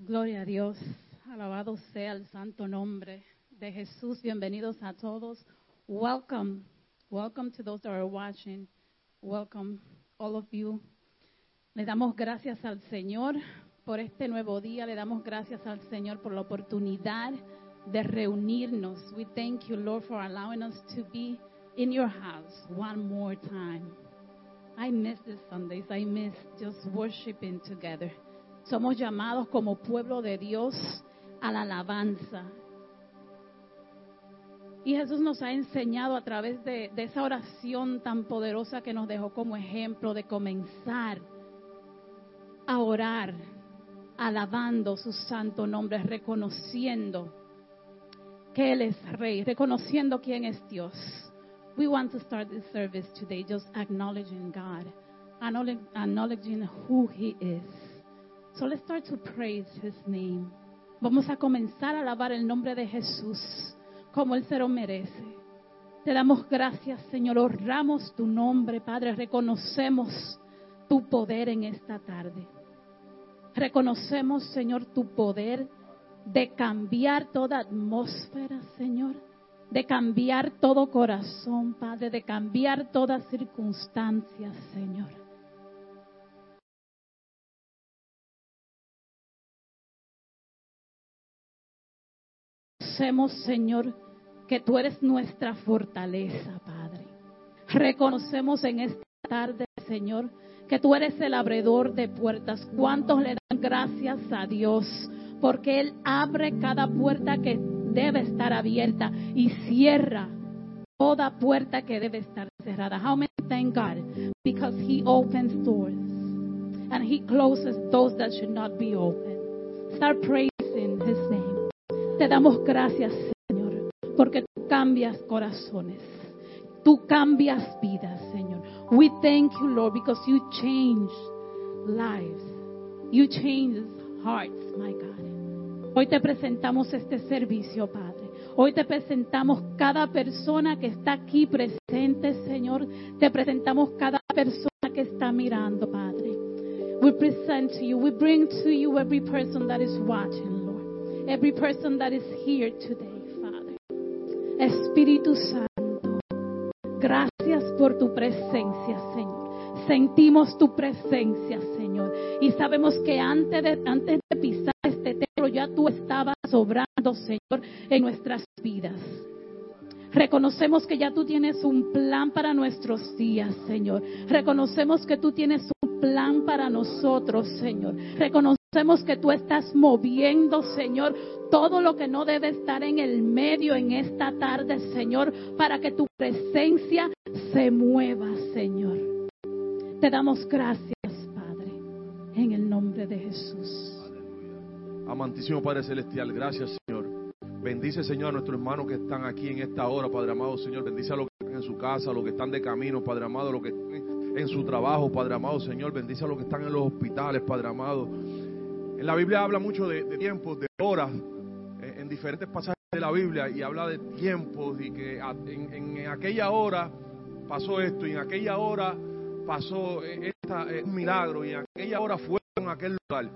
Gloria a Dios. Alabado sea el santo nombre de Jesús. Bienvenidos a todos. Welcome. Welcome to those that are watching. Welcome, all of you. Le damos gracias al Señor por este nuevo día. Le damos gracias al Señor por la oportunidad de reunirnos. We thank you, Lord, for allowing us to be in your house one more time. I miss these Sundays. I miss just worshiping together. Somos llamados como pueblo de Dios a la alabanza. Y Jesús nos ha enseñado a través de, esa oración tan poderosa que nos dejó como ejemplo de comenzar a orar, alabando su santo nombre, reconociendo que Él es Rey, reconociendo quién es Dios. We want to start this service today just acknowledging God, acknowledging who He is. So let's start to praise His name. Vamos a comenzar a alabar el nombre de Jesús como Él se lo merece. Te damos gracias, Señor. Honramos tu nombre, Padre. Reconocemos tu poder en esta tarde. Reconocemos, Señor, tu poder de cambiar toda atmósfera, Señor. De cambiar todo corazón, Padre. De cambiar toda circunstancia, Señor. Reconocemos, Señor, que tú eres nuestra fortaleza, Padre. Reconocemos en esta tarde, Señor, que tú eres el abredor de puertas. ¿Cuántos le dan gracias a Dios? Porque Él abre cada puerta que debe estar abierta y cierra toda puerta que debe estar cerrada. How many thank God? Because He opens doors and He closes those that should not be open. Start name. Te damos gracias, Señor, porque tú cambias corazones. Tú cambias vidas, Señor. We thank you, Lord, because you change lives. You change hearts, my God. Hoy te presentamos este servicio, Padre. Hoy te presentamos cada persona que está aquí presente, Señor. Te presentamos cada persona que está mirando, Padre. We present to you, we bring to you every person that is watching. Every person that is here today, Father. Espíritu Santo, gracias por tu presencia, Señor. Sentimos tu presencia, Señor. Y sabemos que antes de, antes de pisar este templo ya tú estabas sobrando, Señor, en nuestras vidas. Reconocemos que ya tú tienes un plan para nuestros días, Señor. Reconocemos que tú tienes un plan para nosotros, Señor. Reconocemos que tú estás moviendo, Señor, todo lo que no debe estar en el medio en esta tarde, Señor, para que tu presencia se mueva, Señor. Te damos gracias, Padre, en el nombre de Jesús. Amantísimo Padre Celestial, gracias, Señor. Bendice, Señor, a nuestros hermanos que están aquí en esta hora, Padre amado, Señor. Bendice a los que están en su casa, a los que están de camino, Padre amado, a los que están en su trabajo, Padre amado, Señor. Bendice a los que están en los hospitales, Padre amado. En la Biblia habla mucho de, de tiempos, de horas, en, en, diferentes pasajes de la Biblia, y habla de tiempos y que en, aquella hora pasó esto, y en aquella hora pasó esta, un milagro, y en aquella hora fue en aquel lugar.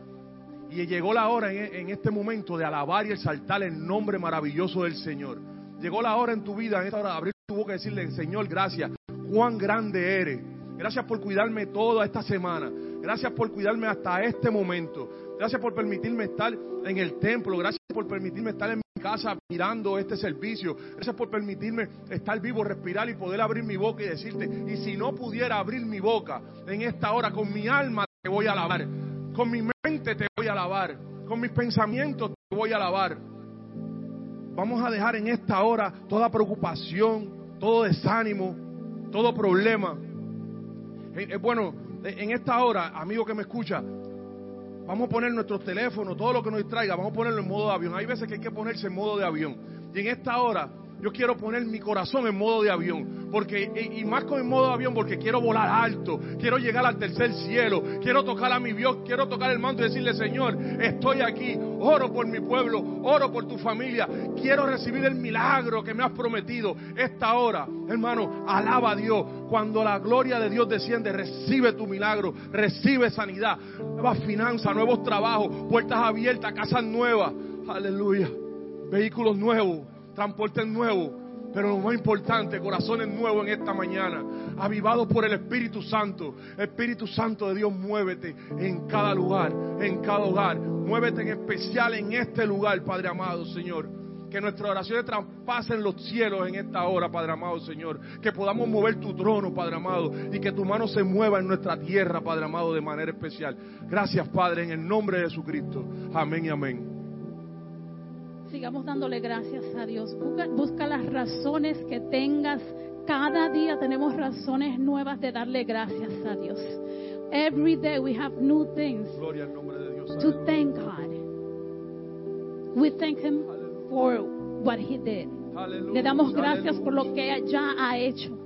Y llegó la hora en, este momento de alabar y exaltar el nombre maravilloso del Señor. Llegó la hora en tu vida, en esta hora, abrir tu boca y decirle, Señor, gracias. Cuán grande eres. Gracias por cuidarme toda esta semana. Gracias por cuidarme hasta este momento. Gracias por permitirme estar en el templo. Gracias por permitirme estar en mi casa mirando este servicio. Gracias por permitirme estar vivo, respirar y poder abrir mi boca y decirte, y si no pudiera abrir mi boca en esta hora, con mi alma te voy a alabar. Con mi mente te voy a alabar. Con mis pensamientos te voy a alabar. Vamos a dejar en esta hora toda preocupación, todo desánimo, todo problema. Eh, bueno, en esta hora, amigo que me escucha, vamos a poner nuestros teléfonos, todo lo que nos distraiga, vamos a ponerlo en modo de avión. Hay veces que hay que ponerse en modo de avión. Y en esta hora yo quiero poner mi corazón en modo de avión, porque y más con el modo de avión porque quiero volar alto, quiero llegar al tercer cielo, quiero tocar a mi Dios, quiero tocar el manto y decirle, Señor, estoy aquí, oro por mi pueblo, oro por tu familia, quiero recibir el milagro que me has prometido. Esta hora, hermano, alaba a Dios. Cuando la gloria de Dios desciende, recibe tu milagro, recibe sanidad, nuevas finanzas, nuevos trabajos, puertas abiertas, casas nuevas. Aleluya. Vehículos nuevos, transportes nuevos. Pero lo más importante, corazones nuevos en esta mañana, avivados por el Espíritu Santo. Espíritu Santo de Dios, muévete en cada lugar, en cada hogar. Muévete en especial en este lugar, Padre amado, Señor. Que nuestras oraciones traspasen los cielos en esta hora, Padre amado, Señor. Que podamos mover tu trono, Padre amado. Y que tu mano se mueva en nuestra tierra, Padre amado, de manera especial. Gracias, Padre, en el nombre de Jesucristo. Amén y amén. Sigamos dándole gracias a Dios. Busca, busca, las razones que tengas. Cada día tenemos razones nuevas de darle gracias a Dios. Every day we have new things Gloria al nombre de Dios. to thank God. We thank Him for what He did. Le damos gracias por lo que ya ha hecho.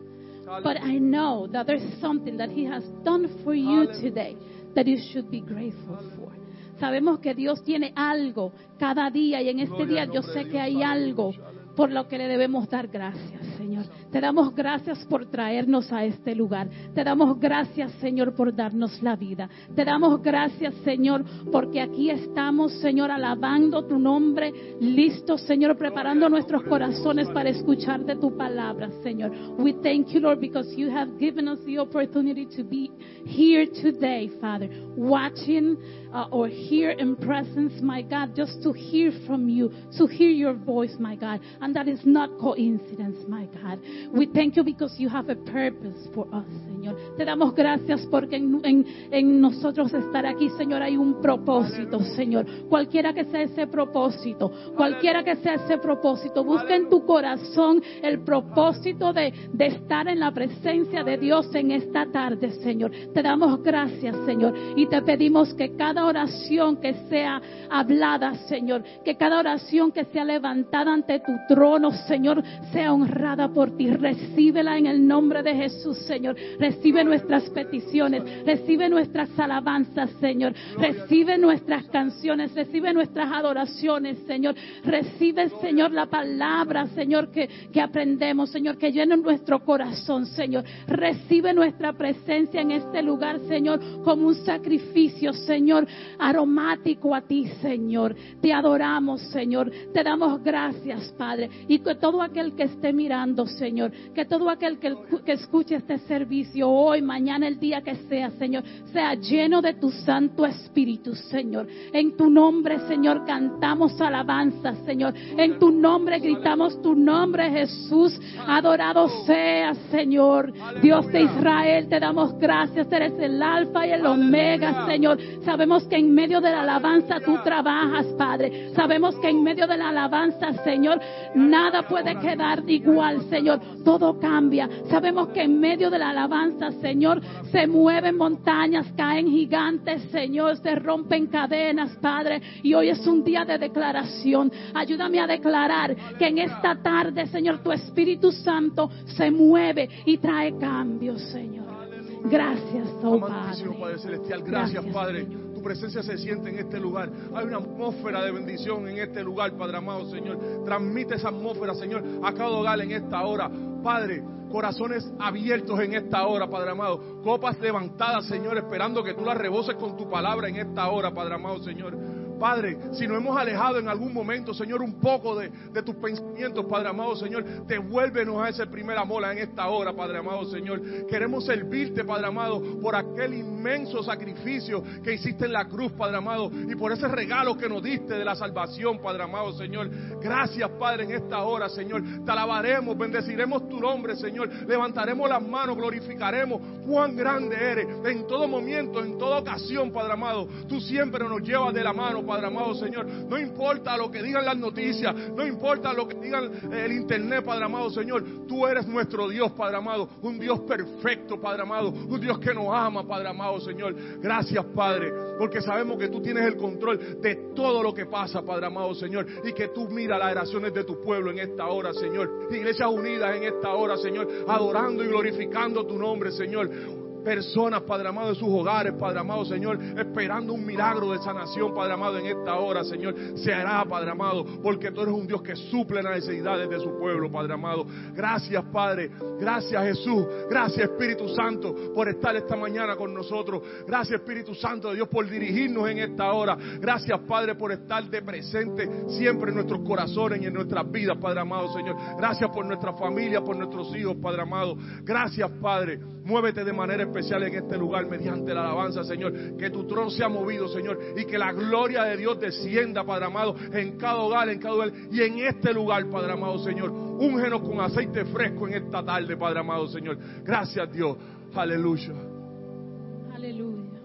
But I know that there's something that He has done for you today that you should be grateful for. Sabemos que Dios tiene algo cada día y en este Gloria día yo sé que hay algo por lo que le debemos dar gracias, Señor. Te damos gracias por traernos a este lugar. Te damos gracias, Señor, por darnos la vida. Te damos gracias, Señor, porque aquí estamos, Señor, alabando tu nombre, listos, Señor, preparando nuestros corazones para escuchar de tu palabra, Señor. We thank you, Lord, because you have given us the opportunity to be here today, Father, watching uh, or here in presence, my God, just to hear from you, to hear your voice, my God. And that is not coincidence, my God. We thank you because you have a purpose for us, Señor. Te damos gracias porque en, en- en nosotros estar aquí, Señor, hay un propósito, Señor. Cualquiera que sea ese propósito, cualquiera que sea ese propósito, busca en tu corazón el propósito de, de estar en la presencia de Dios en esta tarde, Señor. Te damos gracias, Señor, y te pedimos que cada oración que sea hablada, Señor, que cada oración que sea levantada ante tu trono, Señor, sea honrada por ti. Recíbela en el nombre de Jesús, Señor. Recibe nuestras peticiones, recibe nuestras alabanzas, Señor. Recibe nuestras canciones, recibe nuestras adoraciones, Señor. Recibe, Señor, la palabra, Señor, que, que aprendemos, Señor, que llene nuestro corazón, Señor. Recibe nuestra presencia en este lugar, Señor, como un sacrificio, Señor, aromático a ti, Señor. Te adoramos, Señor. Te damos gracias, Padre. Y que todo aquel que esté mirando, Señor, que todo aquel que, que escuche este servicio hoy, mañana, el día que sea, Señor, sea lleno de tu Santo Espíritu, Señor. En tu nombre, Señor, cantamos alabanzas, Señor. En tu nombre gritamos tu nombre, Jesús. Adorado seas, Señor. Dios de Israel, te damos gracias. Eres el alfa y el omega, Señor. Sabemos que en medio de la alabanza tú trabajas, Padre. Sabemos que en medio de la alabanza, Señor, nada puede quedar igual, Señor. Todo cambia. Sabemos que en medio de la alabanza, Señor, se mueven montañas, caen gigantes, Señor, se rompen cadenas, Padre. Y hoy es un día de declaración. Ayúdame a declarar que en esta tarde, Señor, tu Espíritu Santo se mueve y trae cambios, Señor. Gracias, oh Padre. Padre Celestial, gracias, Gracias, Padre. Señor. Presencia se siente en este lugar. Hay una atmósfera de bendición en este lugar, Padre amado, Señor. Transmite esa atmósfera, Señor, a cada hogar en esta hora. Padre, corazones abiertos en esta hora, Padre amado. Copas levantadas, Señor, esperando que tú las reboses con tu palabra en esta hora, Padre amado, Señor. Padre, si nos hemos alejado en algún momento, Señor, un poco de, de tus pensamientos, Padre amado, Señor, devuélvenos a ese primer amor en esta hora, Padre amado, Señor. Queremos servirte, Padre amado, por aquel inmenso sacrificio que hiciste en la cruz, Padre amado, y por ese regalo que nos diste de la salvación, Padre amado, Señor. Gracias, Padre, en esta hora, Señor. Te alabaremos, bendeciremos tu nombre, Señor. Levantaremos las manos, glorificaremos cuán grande eres. En todo momento, en toda ocasión, Padre amado, tú siempre nos llevas de la mano, Padre amado, Señor. No importa lo que digan las noticias, no importa lo que digan el internet, Padre amado, Señor. Tú eres nuestro Dios, Padre amado. Un Dios perfecto, Padre amado. Un Dios que nos ama, Padre amado, Señor. Gracias, Padre, porque sabemos que tú tienes el control de todo lo que pasa, Padre amado, Señor. Y que tú miras las oraciones de tu pueblo en esta hora, Señor. Iglesias unidas en esta hora, Señor. Adorando y glorificando tu nombre, Señor. Personas, Padre amado, de sus hogares, Padre amado, Señor, esperando un milagro de sanación, Padre amado, en esta hora, Señor, se hará, Padre amado, porque tú eres un Dios que suple las necesidades de su pueblo, Padre amado. Gracias, Padre. Gracias, Jesús. Gracias, Espíritu Santo, por estar esta mañana con nosotros. Gracias, Espíritu Santo de Dios, por dirigirnos en esta hora. Gracias, Padre, por estar de presente siempre en nuestros corazones y en nuestras vidas, Padre amado, Señor. Gracias por nuestra familia, por nuestros hijos, Padre amado. Gracias, Padre. Muévete de manera especial en este lugar mediante la alabanza, Señor. Que tu trono sea movido, Señor. Y que la gloria de Dios descienda, Padre amado, en cada hogar, en cada hogar. Y en este lugar, Padre amado, Señor. Úngenos con aceite fresco en esta tarde, Padre amado, Señor. Gracias, Dios. Aleluya. Hallelujah.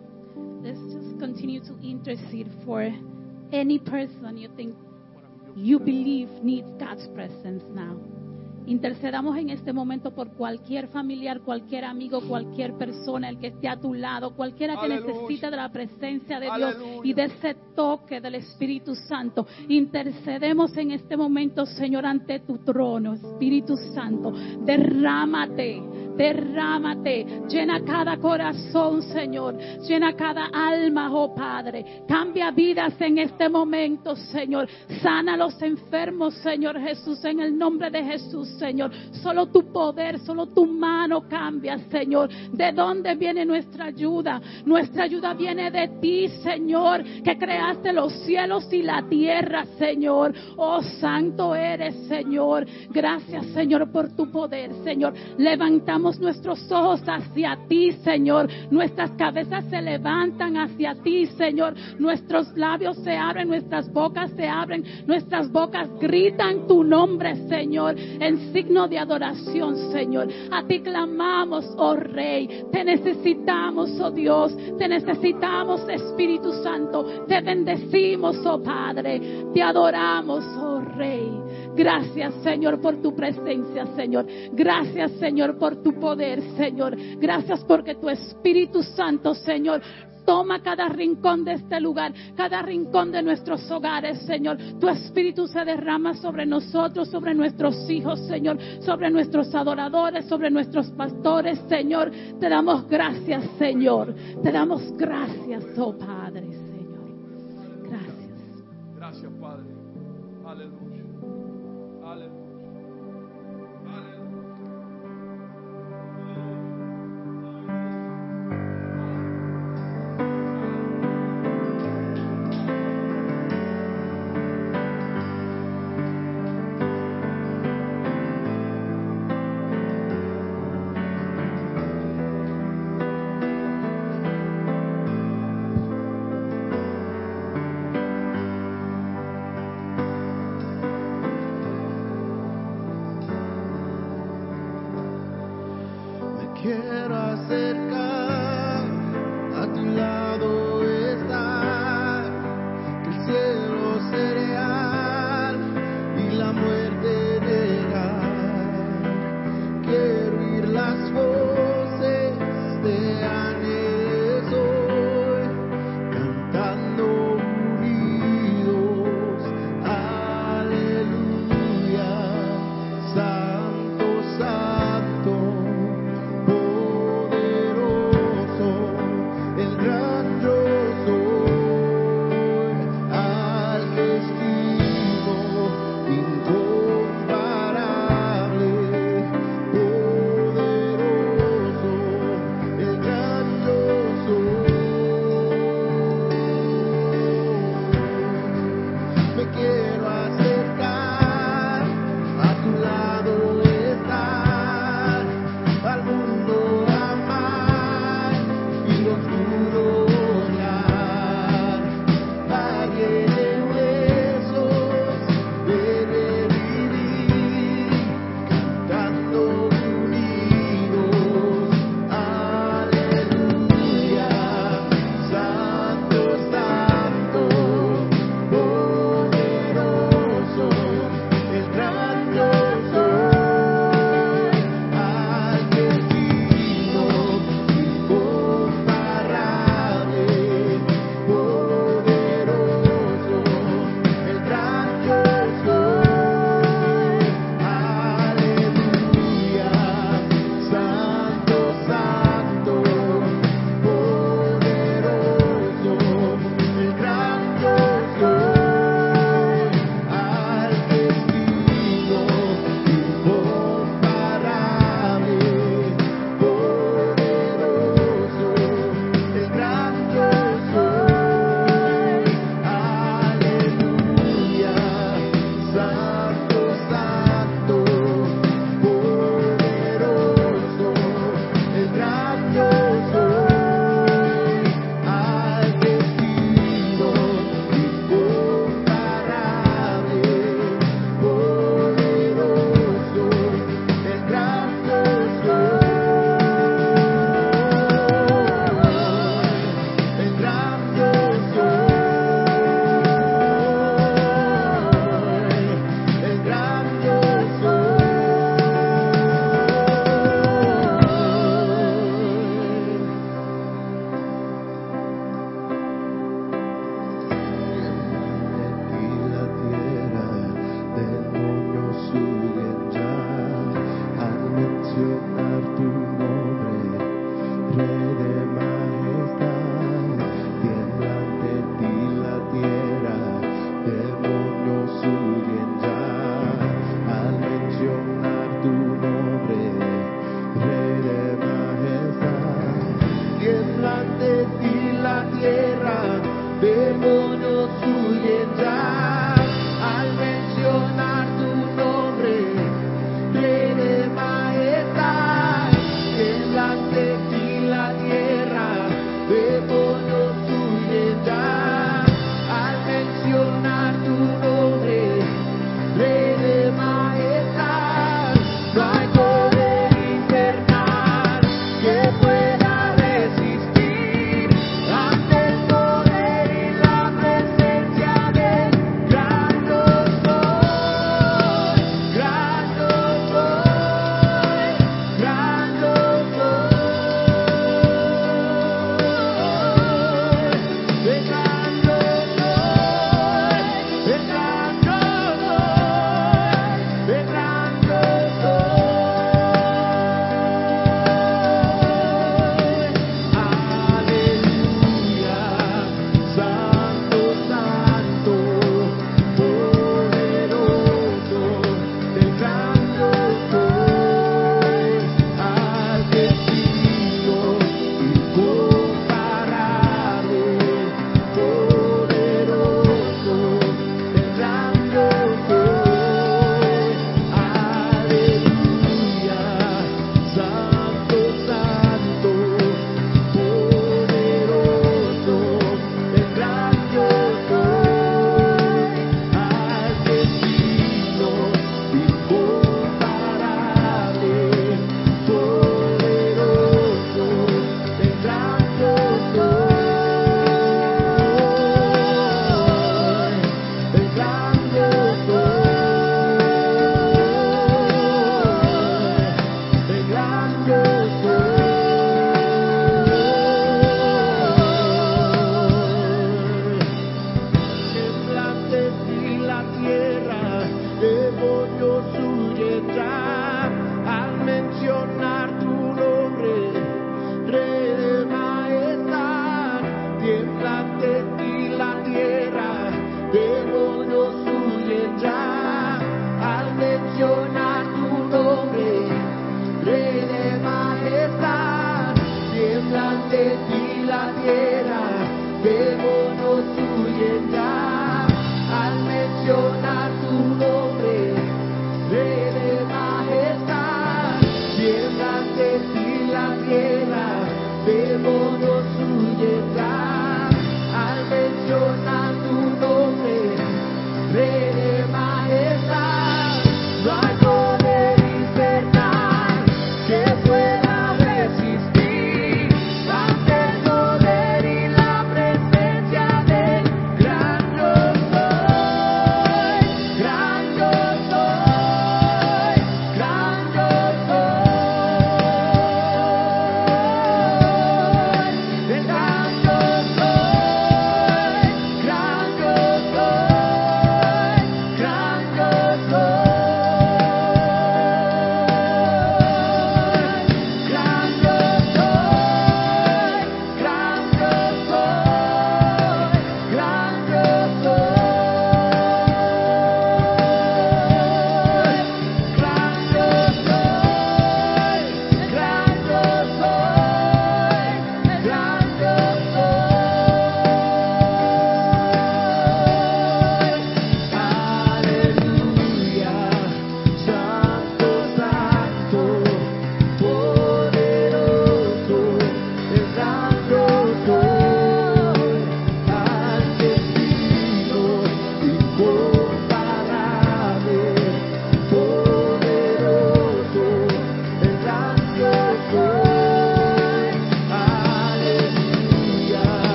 Let's just continue to intercede for any person you think you believe needs God's presence now. Intercedamos en este momento por cualquier familiar, cualquier amigo, cualquier persona, el que esté a tu lado, cualquiera que Aleluya. necesite de la presencia de Aleluya. Dios y de ese toque del Espíritu Santo. Intercedemos en este momento, Señor, ante tu trono, Espíritu Santo. Derrámate, derrámate. Llena cada corazón, Señor. Llena cada alma, oh Padre. Cambia vidas en este momento, Señor. Sana los enfermos, Señor Jesús, en el nombre de Jesús, Señor. Solo tu poder, solo tu mano cambia, Señor. ¿De dónde viene nuestra ayuda? Nuestra ayuda viene de ti, Señor, que creaste los cielos y la tierra, Señor. Oh, santo eres, Señor. Gracias, Señor, por tu poder, Señor. Levantamos nuestros ojos hacia ti, Señor. Nuestras cabezas se levantan hacia ti, Señor. Nuestros labios se abren, nuestras bocas se abren, nuestras bocas gritan tu nombre, Señor, en signo de adoración, Señor. A ti clamamos, oh Rey. Te necesitamos, oh Dios. Te necesitamos, Espíritu Santo. Te bendecimos, oh Padre. Te adoramos, oh Rey. Gracias, Señor, por tu presencia, Señor. Gracias, Señor, por tu poder, Señor. Gracias porque tu Espíritu Santo, Señor, Toma cada rincón de este lugar, cada rincón de nuestros hogares, Señor. Tu espíritu se derrama sobre nosotros, sobre nuestros hijos, Señor, sobre nuestros adoradores, sobre nuestros pastores, Señor. Te damos gracias, Señor. Te damos gracias, oh Padre,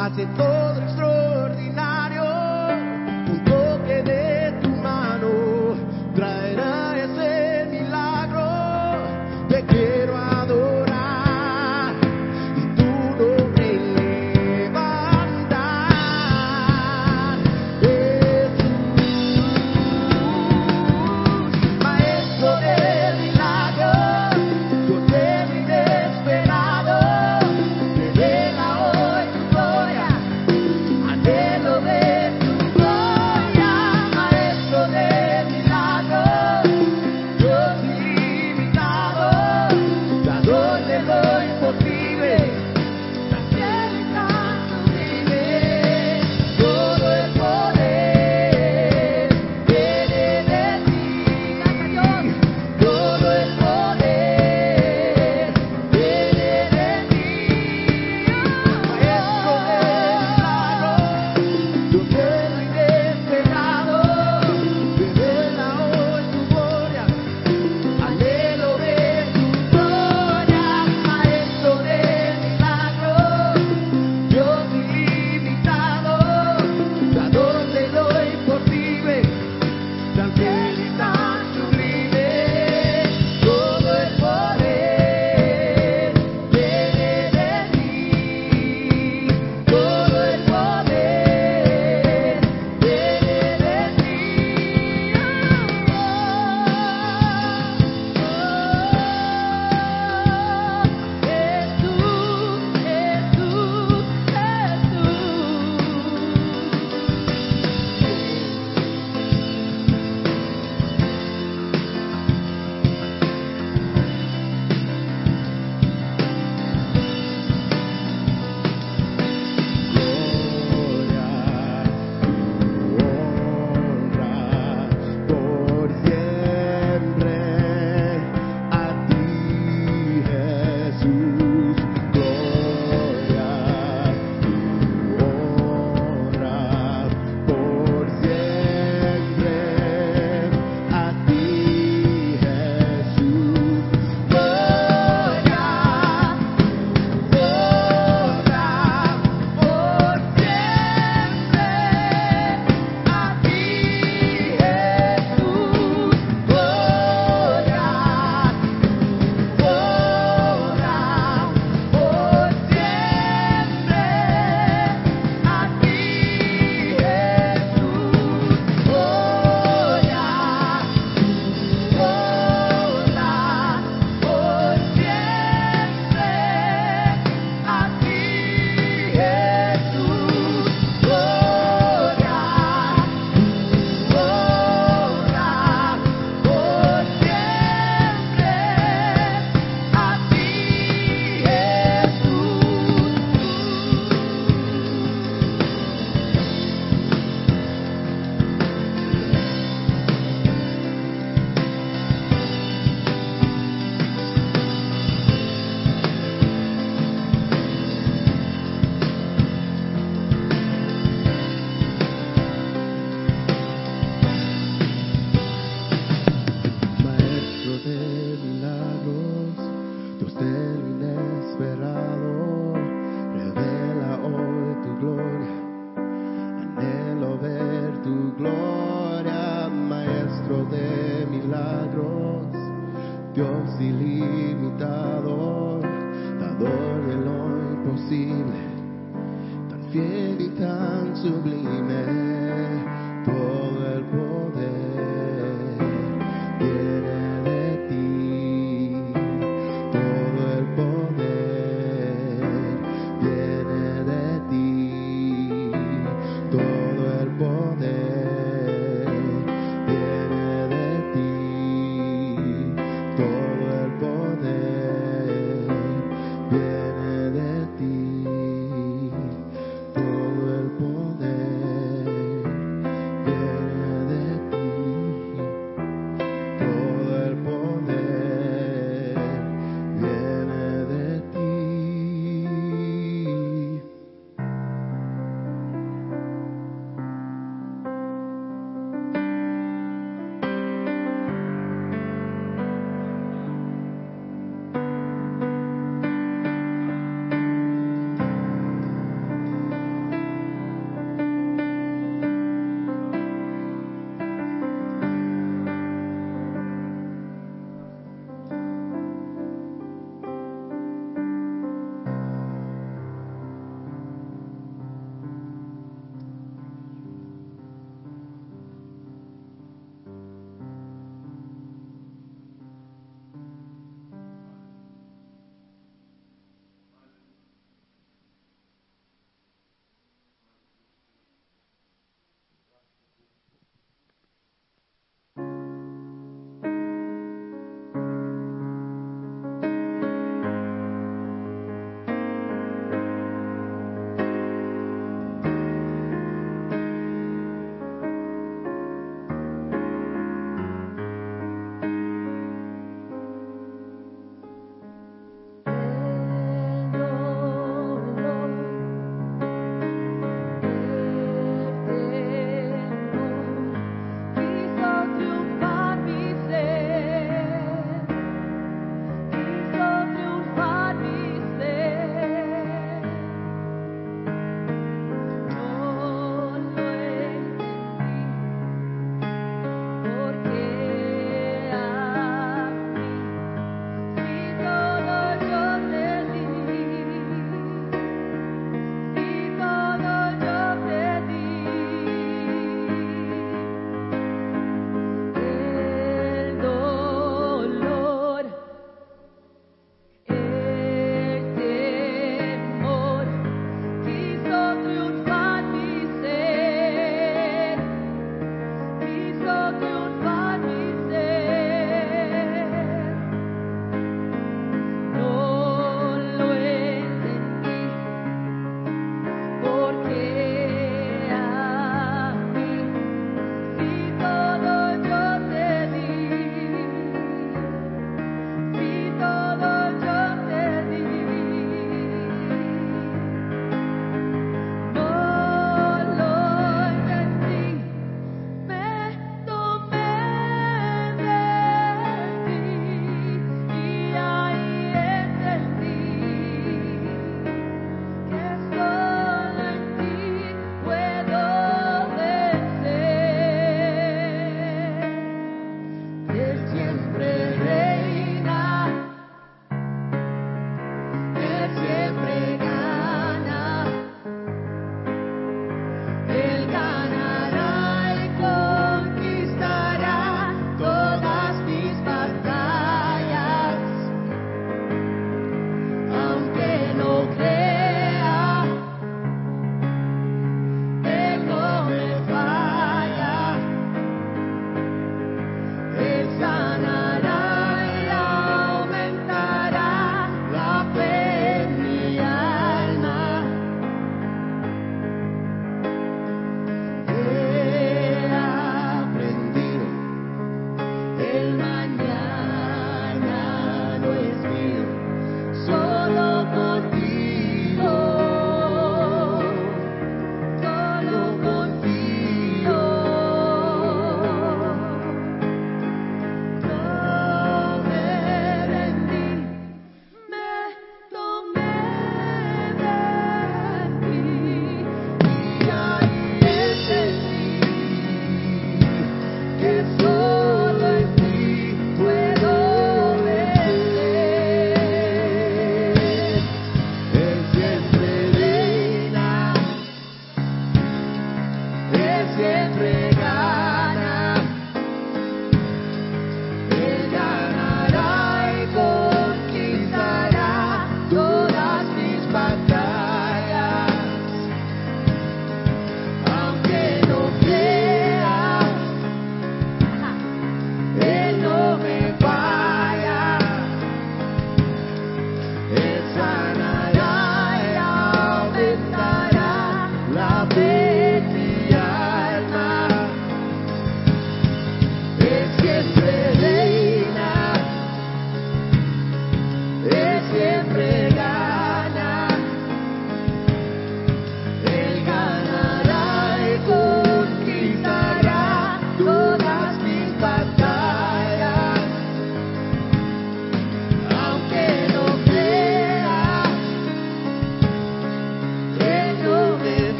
hace todo extraordinario.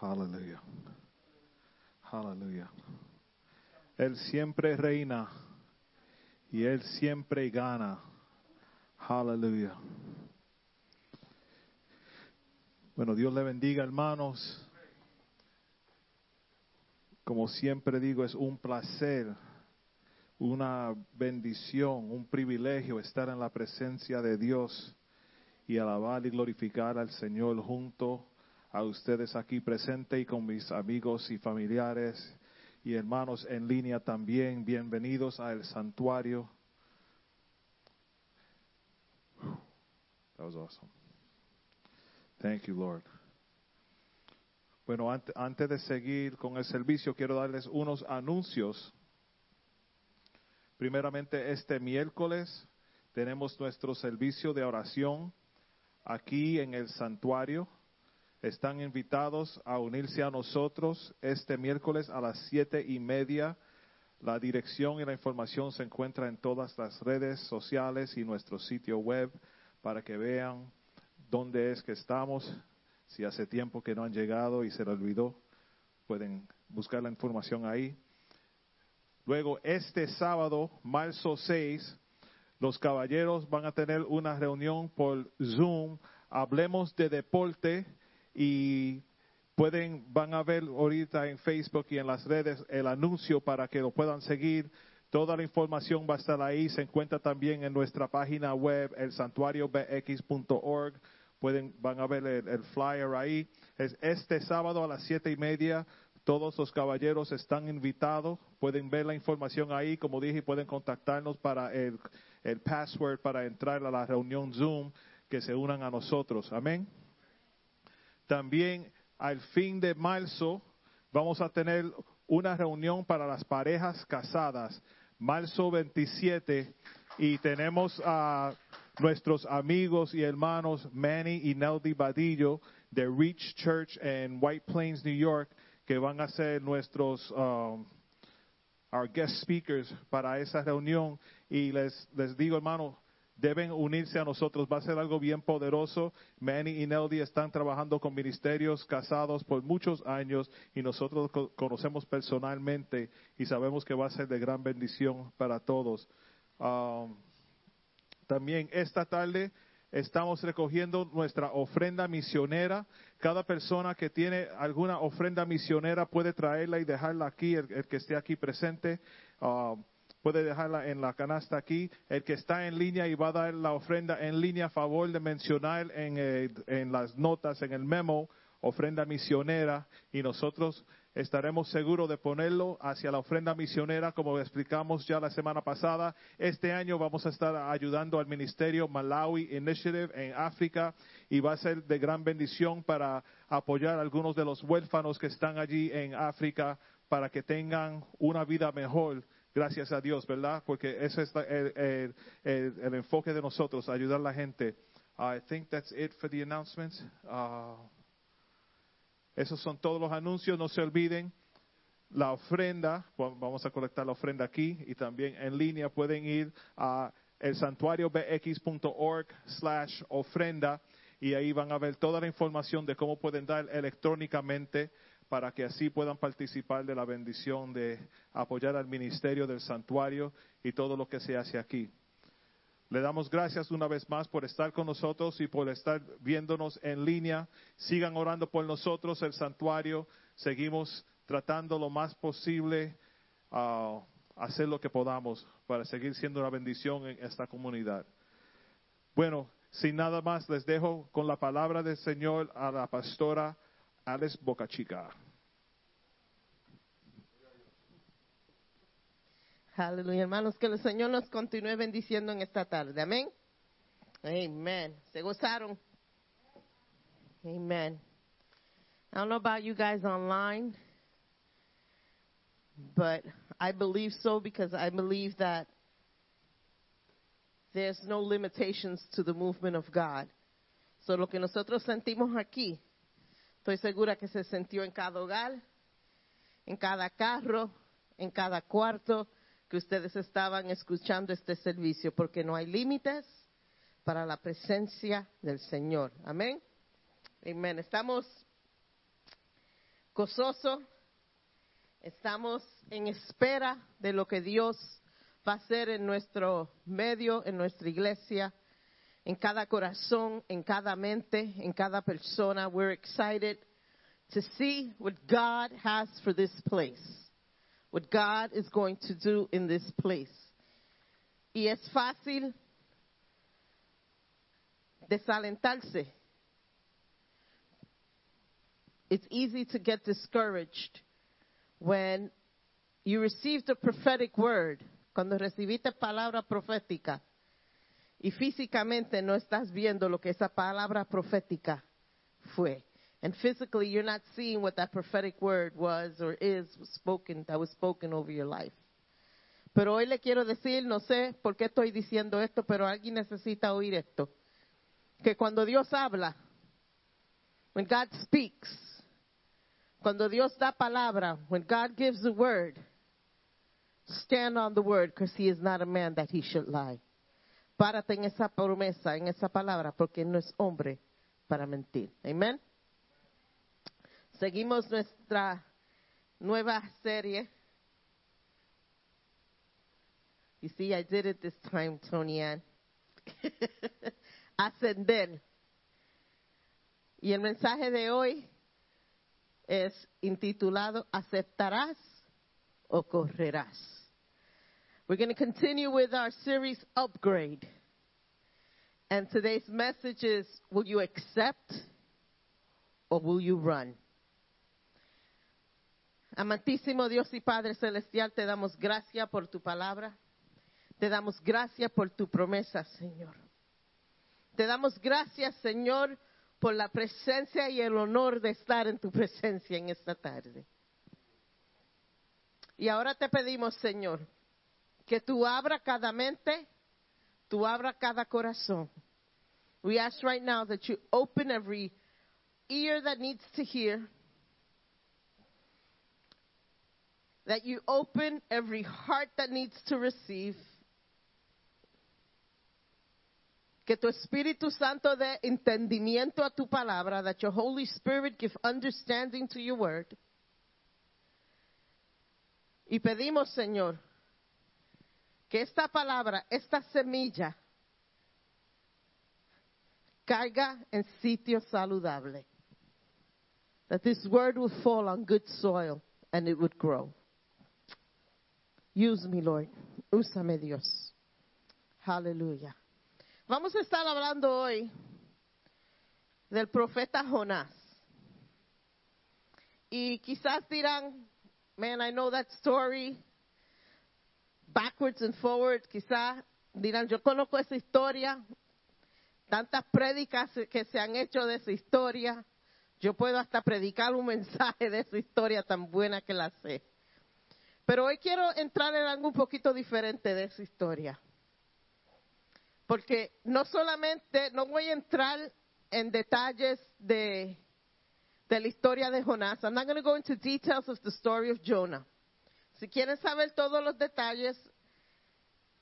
Aleluya. Aleluya. Él siempre reina y Él siempre gana. Aleluya. Bueno, Dios le bendiga, hermanos. Como siempre digo, es un placer, una bendición, un privilegio estar en la presencia de Dios y alabar y glorificar al Señor junto a ustedes aquí presentes y con mis amigos y familiares y hermanos en línea también. Bienvenidos al santuario. That was awesome. Thank you, Lord. Bueno, ante- antes de seguir con el servicio, quiero darles unos anuncios. Primeramente, este miércoles tenemos nuestro servicio de oración aquí en el santuario. Están invitados a unirse a nosotros este miércoles a las siete y media. La dirección y la información se encuentra en todas las redes sociales y nuestro sitio web para que vean dónde es que estamos. Si hace tiempo que no han llegado y se les olvidó, pueden buscar la información ahí. Luego, este sábado, marzo 6, los caballeros van a tener una reunión por Zoom. Hablemos de deporte y pueden, van a ver ahorita en Facebook y en las redes el anuncio para que lo puedan seguir. Toda la información va a estar ahí. Se encuentra también en nuestra página web, el santuariobx.org. Pueden, van a ver el, flyer ahí. Es este sábado a las siete y media. Todos los caballeros están invitados. Pueden ver la información ahí, como dije, pueden contactarnos para el password para entrar a la reunión Zoom, que se unan a nosotros. Amén. También al fin de marzo vamos a tener una reunión para las parejas casadas, marzo 27, y tenemos a nuestros amigos y hermanos Manny y Neldy Badillo de Reach Church en White Plains, New York, que van a ser nuestros um, our guest speakers para esa reunión. Y les, les digo, hermano, deben unirse a nosotros. Va a ser algo bien poderoso. Manny y Neldy están trabajando con ministerios casados por muchos años y nosotros co- conocemos personalmente y sabemos que va a ser de gran bendición para todos. Um, también esta tarde estamos recogiendo nuestra ofrenda misionera. Cada persona que tiene alguna ofrenda misionera puede traerla y dejarla aquí, el, que esté aquí presente. ah, puede dejarla en la canasta aquí. El que está en línea y va a dar la ofrenda en línea, a favor de mencionar en, eh, en las notas, en el memo, ofrenda misionera. Y nosotros estaremos seguros de ponerlo hacia la ofrenda misionera, como explicamos ya la semana pasada. Este año vamos a estar ayudando al Ministerio Malawi Initiative en África y va a ser de gran bendición para apoyar a algunos de los huérfanos que están allí en África para que tengan una vida mejor. Gracias a Dios, ¿verdad? Porque ese es el, el- enfoque de nosotros, ayudar a la gente. I think that's it for the announcements. Uh, esos son todos los anuncios. No se olviden la ofrenda. va- Vamos a colectar la ofrenda aquí y también en línea pueden ir a el santuariobx.org slash ofrenda y ahí van a ver toda la información de cómo pueden dar electrónicamente para que así puedan participar de la bendición de apoyar al ministerio del santuario y todo lo que se hace aquí. Le damos gracias una vez más por estar con nosotros y por estar viéndonos en línea. Sigan orando por nosotros, el santuario. Seguimos tratando lo más posible a hacer lo que podamos para seguir siendo una bendición en esta comunidad. Bueno, sin nada más, les dejo con la palabra del Señor a la pastora Alex Bocachica. Aleluya, hermanos, que el Señor nos continúe bendiciendo en esta tarde. Amén. Amen. ¿Se gozaron? Amen. I don't know about you guys online, but I believe so because I believe that there's no limitations to the movement of God. So lo que nosotros sentimos aquí, estoy segura que se sintió en cada hogar, en cada carro, en cada cuarto que ustedes estaban escuchando este servicio, porque no hay límites para la presencia del Señor. Amén. Amén. Estamos gozoso. Estamos en espera de lo que Dios va a hacer en nuestro medio, en nuestra iglesia, en cada corazón, en cada mente, en cada persona. We're excited to see what God has for this place, what God is going to do in this place. Y es fácil desalentarse. It's easy to get discouraged when you received a prophetic word, cuando recibiste palabra profética y físicamente no estás viendo lo que esa palabra profética fue. And physically you're not seeing what that prophetic word was or is spoken, that was spoken over your life. Pero hoy le quiero decir, no sé por qué estoy diciendo esto, pero alguien necesita oír esto. Que cuando Dios habla, when God speaks, cuando Dios da palabra, when God gives the word, stand on the word because he is not a man that he should lie. Párate en esa promesa, en esa palabra, porque no es hombre para mentir. Amen. Seguimos nuestra nueva serie. You see, I did it this time, Tony Ann. Ascender. Y el mensaje de hoy es intitulado ¿Aceptarás o correrás? We're going to continue with our series Upgrade. And today's message is Will you accept or will you run? Amantísimo Dios y Padre Celestial, te damos gracias por tu palabra. Te damos gracias por tu promesa, Señor. Te damos gracias, Señor, por la presencia y el honor de estar en tu presencia en esta tarde. Y ahora te pedimos, Señor, que tú abra cada mente, tú abra cada corazón. We ask right now that you open every ear that needs to hear, that you open every heart that needs to receive, que tu Espíritu Santo dé entendimiento a tu palabra, that your Holy Spirit give understanding to your word. Y pedimos, Señor, que esta palabra, esta semilla, caiga en sitio saludable. That this word will fall on good soil and it would grow. Use me, Lord. Úsame, Dios. Aleluya. Vamos a estar hablando hoy del profeta Jonás. Y quizás dirán, man, I know that story backwards and forward. Quizás dirán, yo conozco esa historia, tantas prédicas que se han hecho de esa historia. Yo puedo hasta predicar un mensaje de esa historia tan buena que la sé. Pero hoy quiero entrar en algo un poquito diferente de esa historia. Porque no solamente, no voy a entrar en detalles de, de la historia de Jonás. I'm not going to go into details of the story of Jonah. Si quieren saber todos los detalles,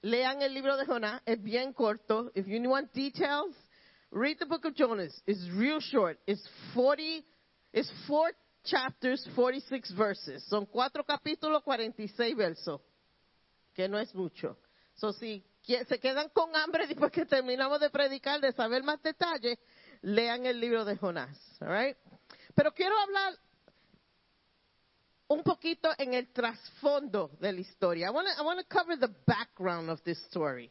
lean el libro de Jonás. Es bien corto. If you want details, read the book of Jonah. It's real short. It's 40, it's four chapters, 46 verses. Son cuatro capítulos, 46 versos. Que no es mucho. So, si se quedan con hambre después que terminamos de predicar, de saber más detalles, lean el libro de Jonás. all right? Pero quiero hablar un poquito en el trasfondo de la historia. I want to cover the background of this story.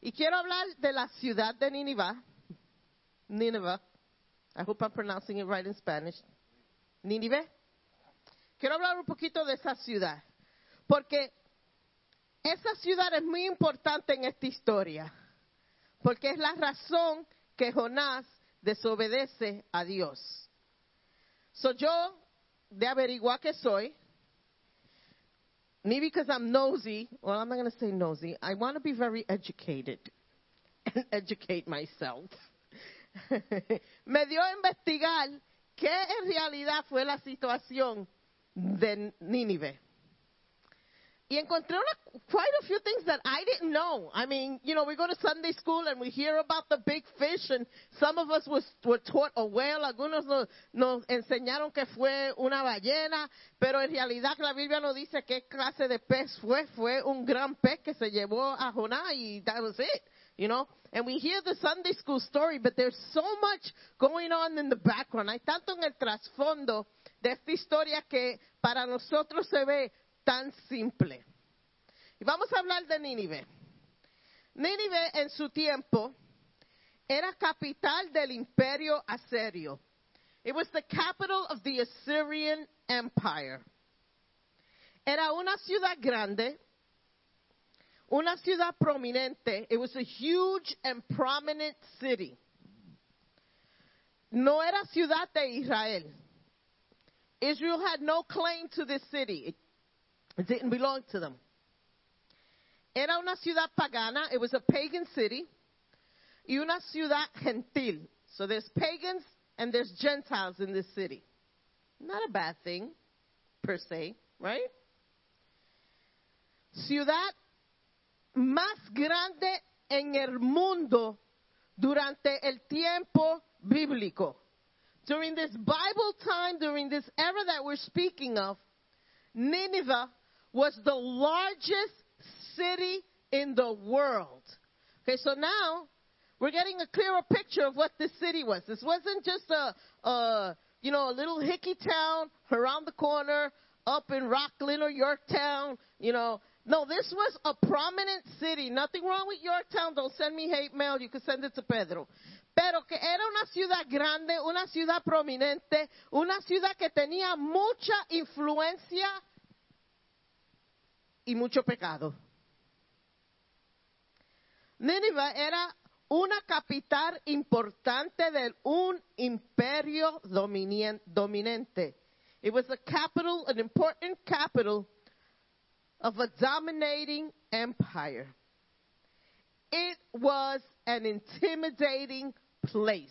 Y quiero hablar de la ciudad de Nínive. Nineveh. I hope I'm pronouncing it right in Spanish. Nínive. Quiero hablar un poquito de esa ciudad. Porque esa ciudad es muy importante en esta historia. Porque es la razón que Jonás desobedece a Dios. So yo, de averiguar que soy, me because I'm nosy, well, I'm not going to say nosy, I want to be very educated and educate myself. Me dio a investigar qué en realidad fue la situación de Nínive. Y encontré una, quite a few things that I didn't know. I mean, you know, we go to Sunday school and we hear about the big fish, and some of us was, were taught a whale, algunos nos, enseñaron que fue una ballena, pero en realidad la Biblia no dice qué clase de pez fue. Fue un gran pez que se llevó a Jonás y that was it. You know, and we hear the Sunday school story, but there's so much going on in the background. Hay tanto en el trasfondo de esta historia que para nosotros se ve tan simple. Y vamos a hablar de Nínive. Nínive en su tiempo era capital del imperio asirio. It was the capital of the Assyrian Empire. Era una ciudad grande, una ciudad prominente. It was a huge and prominent city. No era ciudad de Israel. Israel had no claim to this city. It it didn't belong to them. Era una ciudad pagana. It was a pagan city. Y una ciudad gentil. So there's pagans and there's Gentiles in this city. Not a bad thing, per se, right? Ciudad más grande en el mundo durante el tiempo bíblico. During this Bible time, during this era that we're speaking of, Nineveh was the largest city in the world. Okay, so now we're getting a clearer picture of what this city was. This wasn't just a, a you know, a little hickey town around the corner up in Rockland or Yorktown, you know. No, this was a prominent city. Nothing wrong with Yorktown. Don't send me hate mail. You can send it to Pedro. Pero que era una ciudad grande, una ciudad prominente, una ciudad que tenía mucha influencia y mucho pecado. Nínive era una capital importante de un imperio dominante. It was a capital, an important capital of a dominating empire. It was an intimidating place.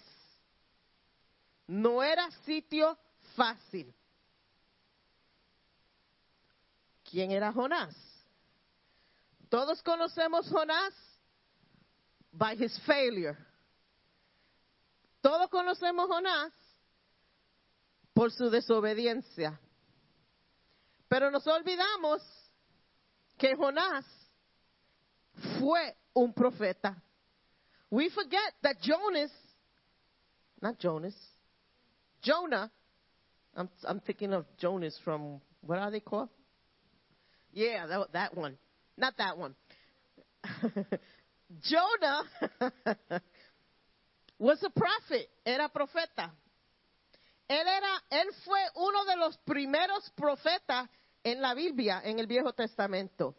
No era sitio fácil. ¿Quién era Jonás? Todos conocemos Jonás by his failure. Todos conocemos Jonás por su desobediencia. Pero nos olvidamos que Jonás fue un profeta. We forget that Jonas, not Jonas, Jonah, I'm, I'm thinking of Jonas from, what are they called? Yeah, that, one. Not that one. Jonah was a prophet, era profeta. Él era, él fue uno de los primeros profetas en la Biblia, en el Viejo Testamento.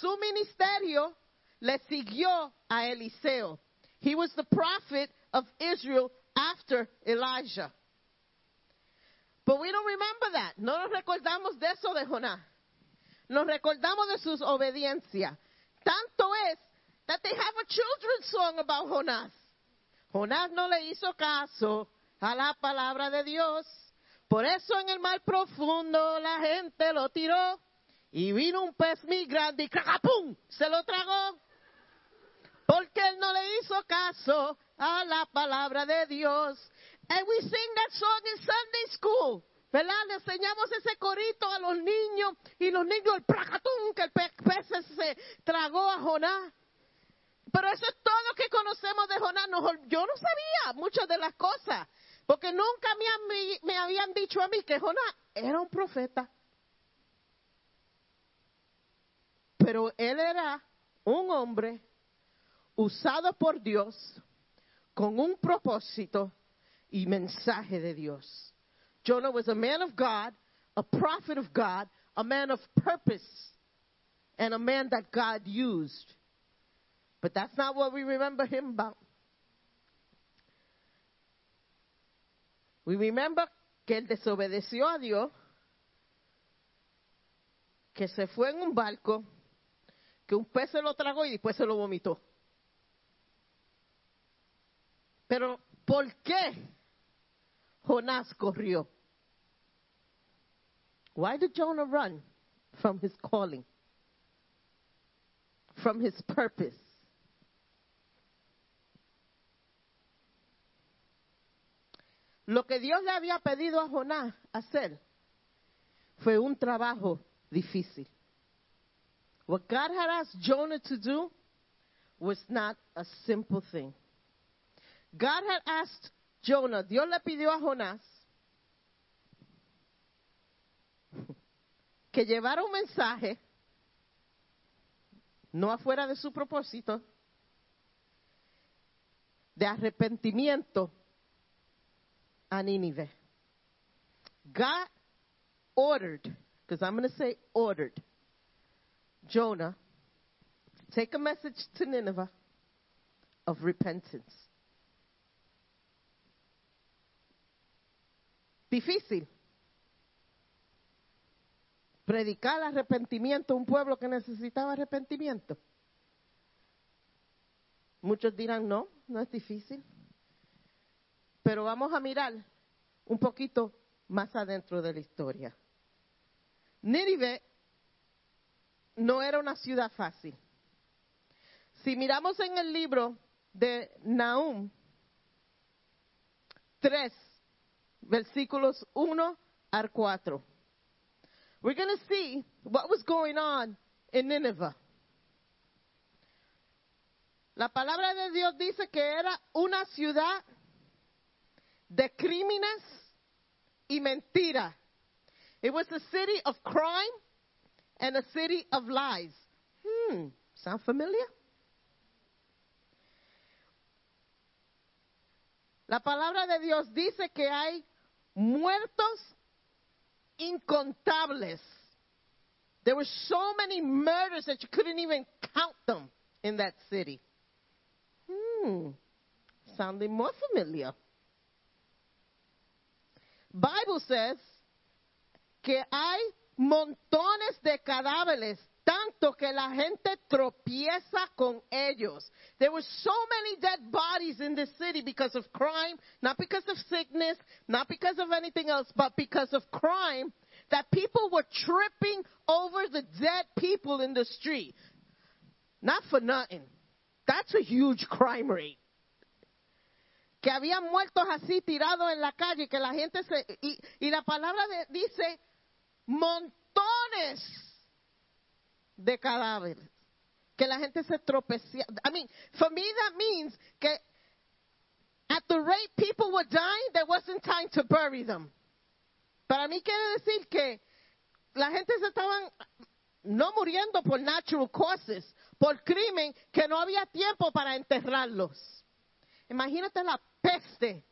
Su ministerio le siguió a Eliseo. He was the prophet of Israel after Elijah. But we don't remember that. No nos recordamos de eso de Jonás. Nos recordamos de sus obediencias. Tanto es that they have a children's song about Jonás. Jonás no le hizo caso a la palabra de Dios. Por eso en el mar profundo la gente lo tiró y vino un pez muy grande y ¡cracapum! se lo tragó. Porque él no le hizo caso a la palabra de Dios. And we sing that song in Sunday school. ¿Verdad? Le enseñamos ese corito a los niños y los niños el pracatún que el pe- pez se tragó a Jonás. Pero eso es todo que conocemos de Jonás. Ol- yo no sabía muchas de las cosas. Porque nunca me, me habían dicho a mí que Jonás era un profeta. Pero él era un hombre usado por Dios con un propósito y mensaje de Dios. Jonah was a man of God, a prophet of God, a man of purpose, and a man that God used. But that's not what we remember him about. We remember que él desobedeció a Dios, que se fue en un barco, que un pez se lo tragó y después se lo vomitó. Pero, ¿por qué Jonás corrió? Why did Jonah run from his calling? from his purpose. Lo que Dios le había pedido a Jonás hacer fue un trabajo difícil. What God had asked Jonah to do was not a simple thing. God had asked Jonah, Dios le pidió a Jonás que llevara un mensaje, no afuera de su propósito, de arrepentimiento a Nínive. God ordered, because I'm going to say ordered, Jonah, take a message to Nineveh of repentance. Difícil. Predicar arrepentimiento a un pueblo que necesitaba arrepentimiento. Muchos dirán, no, no es difícil. Pero vamos a mirar un poquito más adentro de la historia. Nínive no era una ciudad fácil. Si miramos en el libro de Nahum 3, versículos 1 al 4, we're going to see what was going on in Nineveh. La palabra de Dios dice que era una ciudad de crímenes y mentira. It was a city of crime and a city of lies. Hmm, sound familiar? La palabra de Dios dice que hay muertos incontables. There were so many murders that you couldn't even count them in that city. Hmm, sounding more familiar. Bible says que hay montones de cadáveres, tanto que la gente tropieza con ellos. There were so many dead bodies in this city because of crime, not because of sickness, not because of anything else, but because of crime, that people were tripping over the dead people in the street. Not for nothing. That's a huge crime rate. que habían muertos así tirados en la calle, que la gente se... Y, la palabra dice montones de cadáveres, que la gente se tropecía. I mean, for me that means que at the rate people were dying, there wasn't time to bury them. Para mí quiere decir que la gente se estaban no muriendo por natural causes, por crimen, que no había tiempo para enterrarlos. Imagínate la peste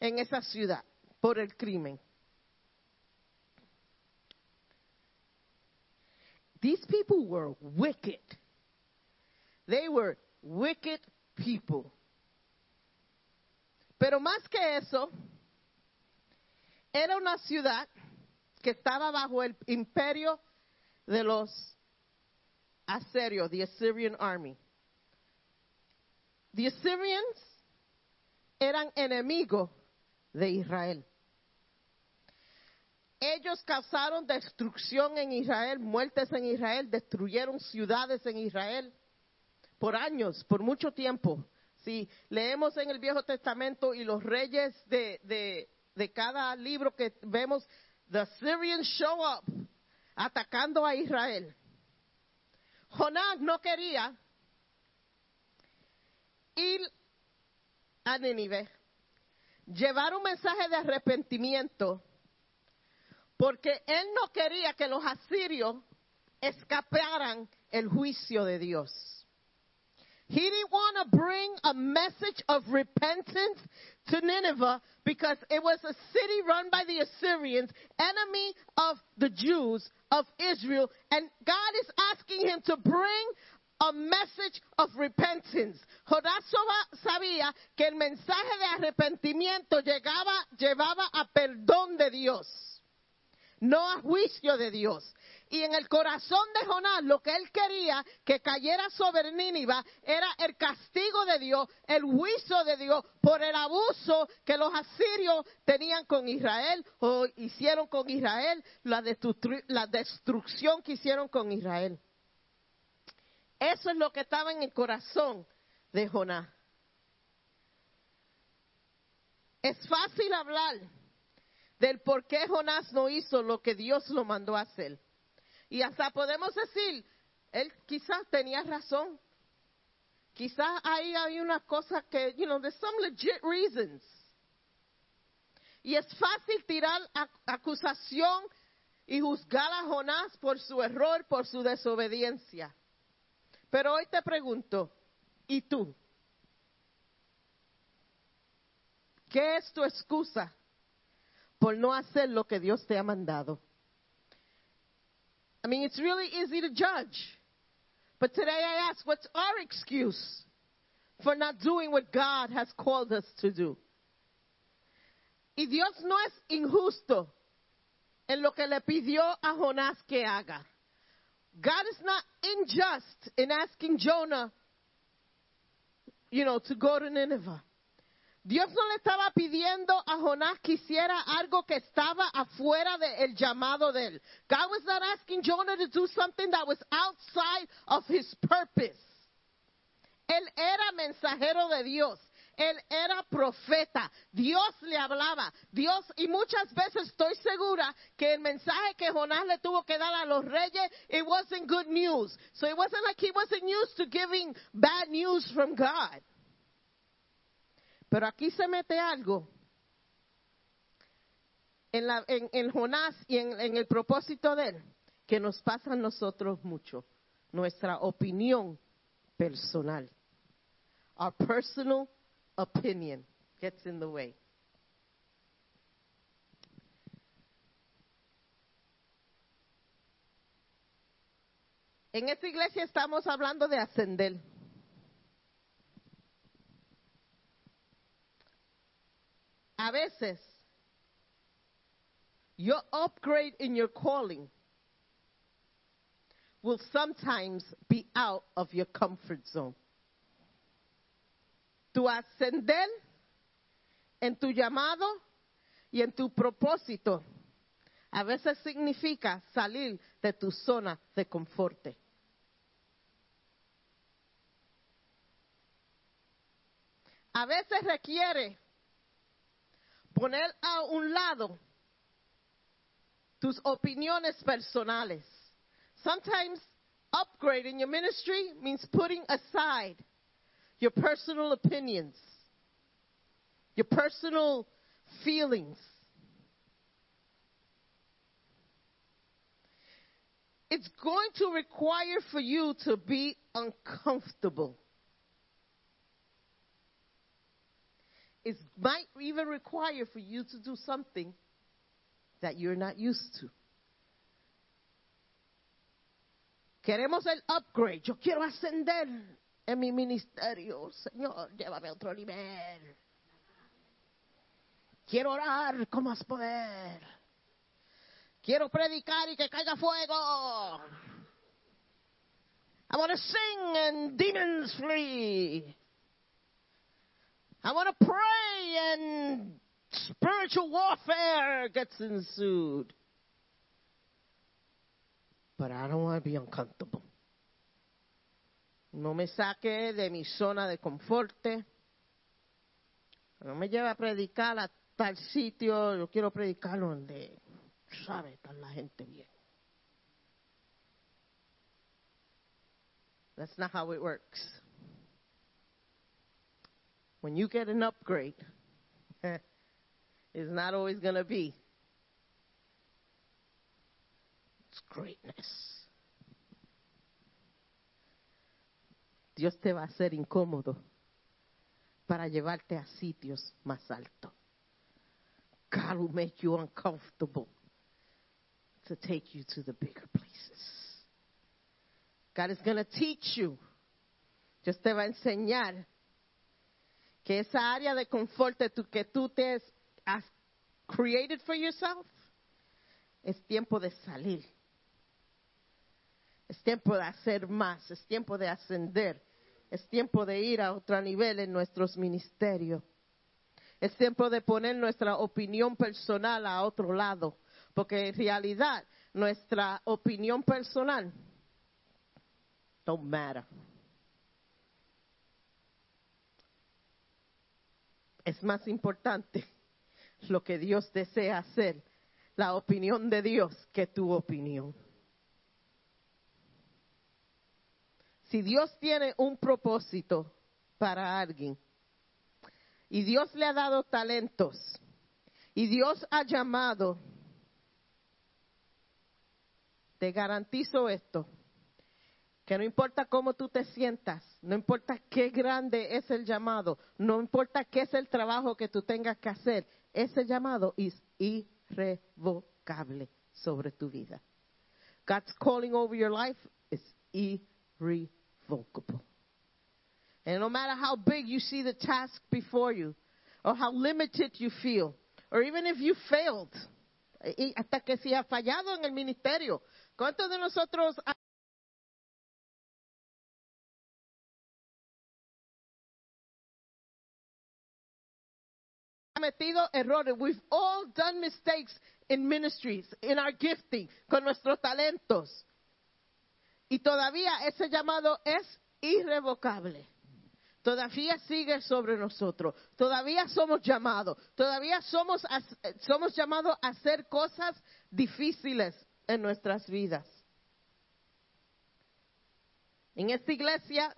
en esa ciudad por el crimen. These people were wicked. They were wicked people. Pero más que eso, era una ciudad que estaba bajo el imperio de los asirios, the Assyrian army. The Assyrians eran enemigos de Israel. Ellos causaron destrucción en Israel, muertes en Israel, destruyeron ciudades en Israel por años, por mucho tiempo. Si leemos en el Viejo Testamento y los reyes de, cada libro que vemos, the Assyrians show up atacando a Israel. Jonás no quería ir a Nínive, llevar un mensaje de arrepentimiento, porque él no quería que los asirios escaparan el juicio de Dios. He didn't want to bring a message of repentance to Nineveh because it was a city run by the Assyrians, enemy of the Jews of Israel, and God is asking him to bring a message of repentance. Soba- sabía que el mensaje de arrepentimiento llegaba, llevaba a perdón de Dios, no a juicio de Dios. Y en el corazón de Jonás lo que él quería que cayera sobre Nínive era el castigo de Dios, el juicio de Dios por el abuso que los asirios tenían con Israel o hicieron con Israel, la, la destrucción que hicieron con Israel. Eso es lo que estaba en el corazón de Jonás. Es fácil hablar del por qué Jonás no hizo lo que Dios lo mandó a hacer. Y hasta podemos decir, él quizás tenía razón. Quizás ahí hay una cosa que, you know, there's some legit reasons. Y es fácil tirar ac- acusación y juzgar a Jonás por su error, por su desobediencia. Pero hoy te pregunto, ¿y tú? ¿Qué es tu excusa por no hacer lo que Dios te ha mandado? I mean, it's really easy to judge. But today I ask, what's our excuse for not doing what God has called us to do? Y Dios no es injusto en lo que le pidió a Jonás que haga. God is not unjust in asking Jonah, you know, to go to Nineveh. Dios no le estaba pidiendo a Jonás que hiciera algo que estaba afuera del llamado de él. God was not asking Jonah to do something that was outside of his purpose. Él era mensajero de Dios. Él era profeta. Dios le hablaba. Dios, y muchas veces estoy segura que el mensaje que Jonás le tuvo que dar a los reyes, it wasn't good news. So it wasn't like he wasn't used to giving bad news from God. Pero aquí se mete algo en, la, en, Jonás y en, en el propósito de él que nos pasa a nosotros mucho. Nuestra opinión personal. Our personal opinion gets in the way. En esta iglesia estamos hablando de ascender. A veces, your upgrade in your calling will sometimes be out of your comfort zone. Tu ascender en tu llamado y en tu propósito a veces significa salir de tu zona de confort. A veces requiere poner a un lado tus opiniones personales. Sometimes upgrading your ministry means putting aside your personal opinions, your personal feelings. It's going to require for you to be uncomfortable. It might even require for you to do something that you're not used to. Queremos el upgrade. Yo quiero ascender en mi ministerio. Señor, llévame a otro nivel. Quiero orar con más poder. Quiero predicar y que caiga fuego. I want to sing and demons flee. I want to pray and spiritual warfare gets ensued. But I don't want to be uncomfortable. No me saque de mi zona de confort. No me lleve a predicar a tal sitio. Yo quiero predicar donde, sabe, está la gente bien. That's not how it works. When you get an upgrade, it's not always going to be. It's greatness. Dios te va a hacer incómodo para llevarte a sitios más altos. God will make you uncomfortable to take you to the bigger places. God is going to teach you. Dios te va a enseñar que esa área de confort tú- que tú te has created for yourself es tiempo de salir. Es tiempo de hacer más, es tiempo de ascender, es tiempo de ir a otro nivel en nuestros ministerios. Es tiempo de poner nuestra opinión personal a otro lado, porque en realidad nuestra opinión personal don't matter. Es más importante lo que Dios desea hacer, la opinión de Dios, que tu opinión. Si Dios tiene un propósito para alguien y Dios le ha dado talentos y Dios ha llamado, te garantizo esto, que no importa cómo tú te sientas, no importa qué grande es el llamado, no importa qué es el trabajo que tú tengas que hacer, ese llamado es irrevocable sobre tu vida. God's calling over your life is irrevocable. And no matter how big you see the task before you, or how limited you feel, or even if you failed, hasta que si ha fallado en el ministerio, ¿cuántos de nosotros cometido errores. We've all done mistakes in ministries, in our gifting, con nuestros talentos. Y todavía ese llamado es irrevocable. Todavía sigue sobre nosotros. Todavía somos llamados. Todavía somos, somos llamados a hacer cosas difíciles en nuestras vidas. En esta iglesia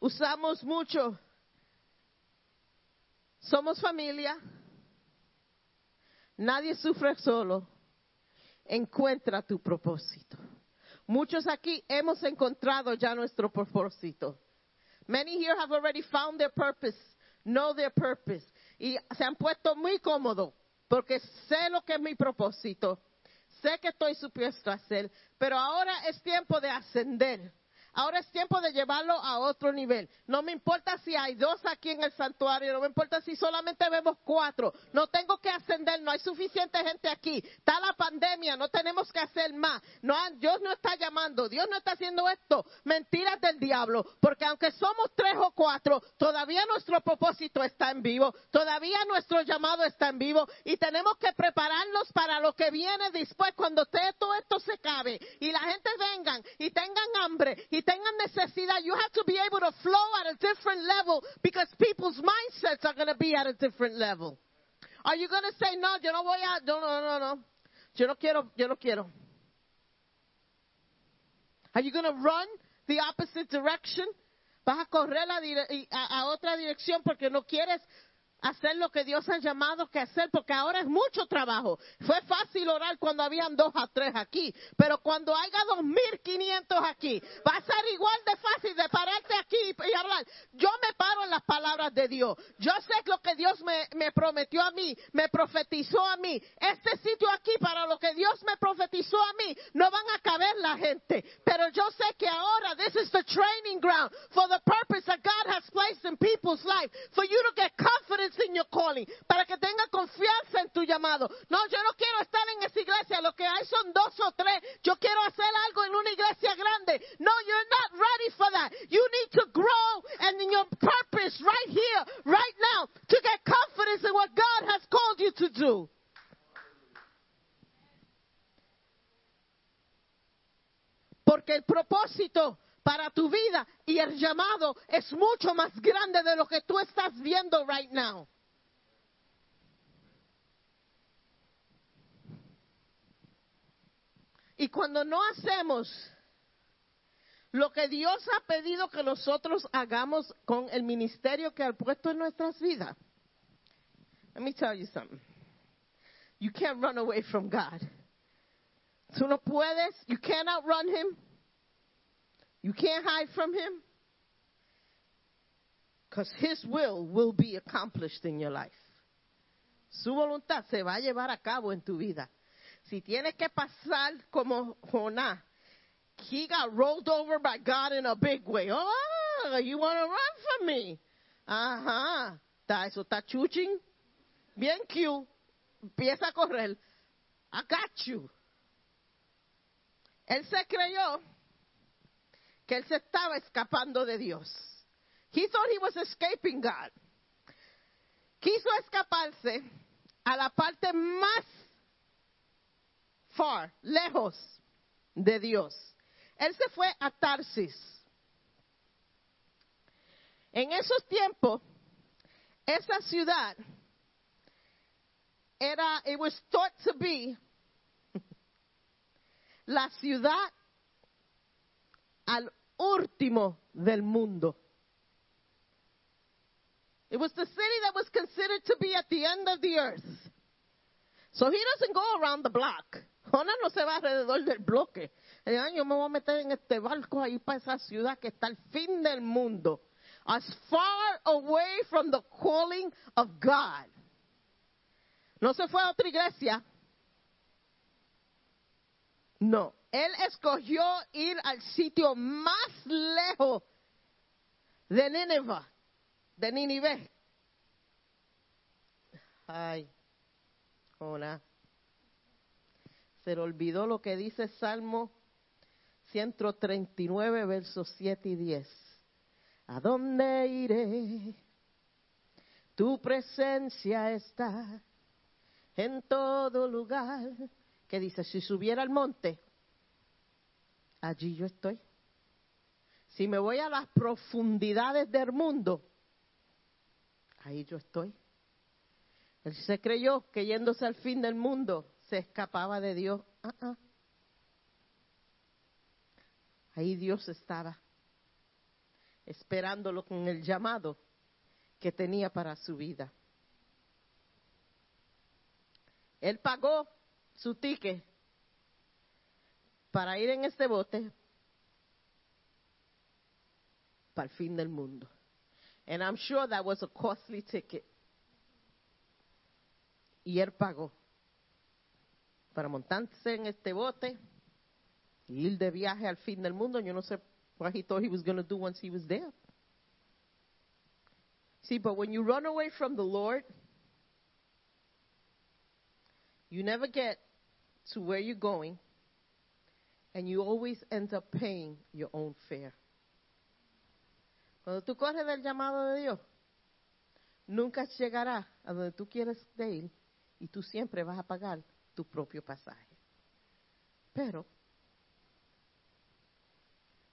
usamos mucho somos familia. Nadie sufre solo. Encuentra tu propósito. Muchos aquí hemos encontrado ya nuestro propósito. Many here have already found their purpose, know their purpose. Y se han puesto muy cómodos porque sé lo que es mi propósito. Sé que estoy supuesto a hacer, pero ahora es tiempo de ascender. Ahora es tiempo de llevarlo a otro nivel. No me importa si hay dos aquí en el santuario, no me importa si solamente vemos cuatro. No tengo que ascender, no hay suficiente gente aquí. Está la pandemia, no tenemos que hacer más. No, Dios no está llamando, Dios no está haciendo esto. Mentiras del diablo, porque aunque somos tres o cuatro, todavía nuestro propósito está en vivo, todavía nuestro llamado está en vivo y tenemos que prepararnos para lo que viene después cuando todo esto se cabe y la gente vengan y tengan hambre y tengan necesidad, you have to be able to flow at a different level because people's mindsets are going to be at a different level. Are you going to say, no, yo no voy a, no, no, no, no, yo no quiero, yo no quiero. Are you going to run the opposite direction? Vas a correr a otra dirección porque no quieres hacer lo que Dios ha llamado que hacer, porque ahora es mucho trabajo. Fue fácil orar cuando habían dos a tres aquí, pero cuando haya dos mil quinientos aquí, va a ser igual de fácil de pararte aquí y hablar. Yo me paro en las palabras de Dios. Yo sé lo que Dios me, me prometió a mí, me profetizó a mí. Este sitio aquí, para lo que Dios me profetizó a mí, no van a caber la gente. Pero yo sé que ahora, this is the training ground for the purpose that God has placed in people's life, for you to get confidence in your calling, para que tenga confianza en tu llamado. No, yo no quiero estar en esa iglesia, lo que hay son dos o tres. Yo quiero hacer algo en una iglesia grande. No, you're not ready for that. You need to grow and in your purpose right here, right now, to get confidence in what God has called you to do. Porque el propósito para tu vida y el llamado es mucho más grande de lo que tú estás viendo right now. Y cuando no hacemos lo que Dios ha pedido que nosotros hagamos con el ministerio que ha puesto en nuestras vidas. Let me tell you something. You can't run away from God. Tú no puedes, you can't outrun Him. You can't hide from Him. Because His will will be accomplished in your life. Su voluntad se va a llevar a cabo en tu vida. Si tienes que pasar como Jonás, he got rolled over by God in a big way. Oh, you want to run from me? Ajá. Está, eso está chuching. Bien cute. Empieza a correr. I got you. Él se creyó que él se estaba escapando de Dios. He thought he was escaping God. Quiso escaparse a la parte más far, lejos de Dios. él se fue a Tarsis. En esos tiempos, esa ciudad era, it was thought to be la ciudad al último del mundo. It was the city that was considered to be at the end of the earth. So he doesn't go around the block. Jonás no se va alrededor del bloque. El año me voy a meter en este barco ahí para esa ciudad que está al fin del mundo. As far away from the calling of God. No se fue a otra iglesia. No. Él escogió ir al sitio más lejos de Nínive, de Nínive. Ay, Jonás. Se le olvidó lo que dice Salmo 139, versos 7 y 10. ¿A dónde iré? Tu presencia está en todo lugar. Que dice, si subiera al monte, allí yo estoy. Si me voy a las profundidades del mundo, ahí yo estoy. Él se creyó que yéndose al fin del mundo se escapaba de Dios. Ah. Ahí Dios estaba, esperándolo con el llamado que tenía para su vida. Él pagó su ticket para ir en este bote para el fin del mundo. And I'm sure that was a costly ticket. Y él pagó para montarse en este bote y ir de viaje al fin del mundo. Yo no sé what he thought he was going to do once he was there. See, but when you run away from the Lord, you never get to where you're going, and you always end up paying your own fare. Cuando tú corres del llamado de Dios, nunca llegarás a donde tú quieres de ir y tú siempre vas a pagar tu propio pasaje. Pero,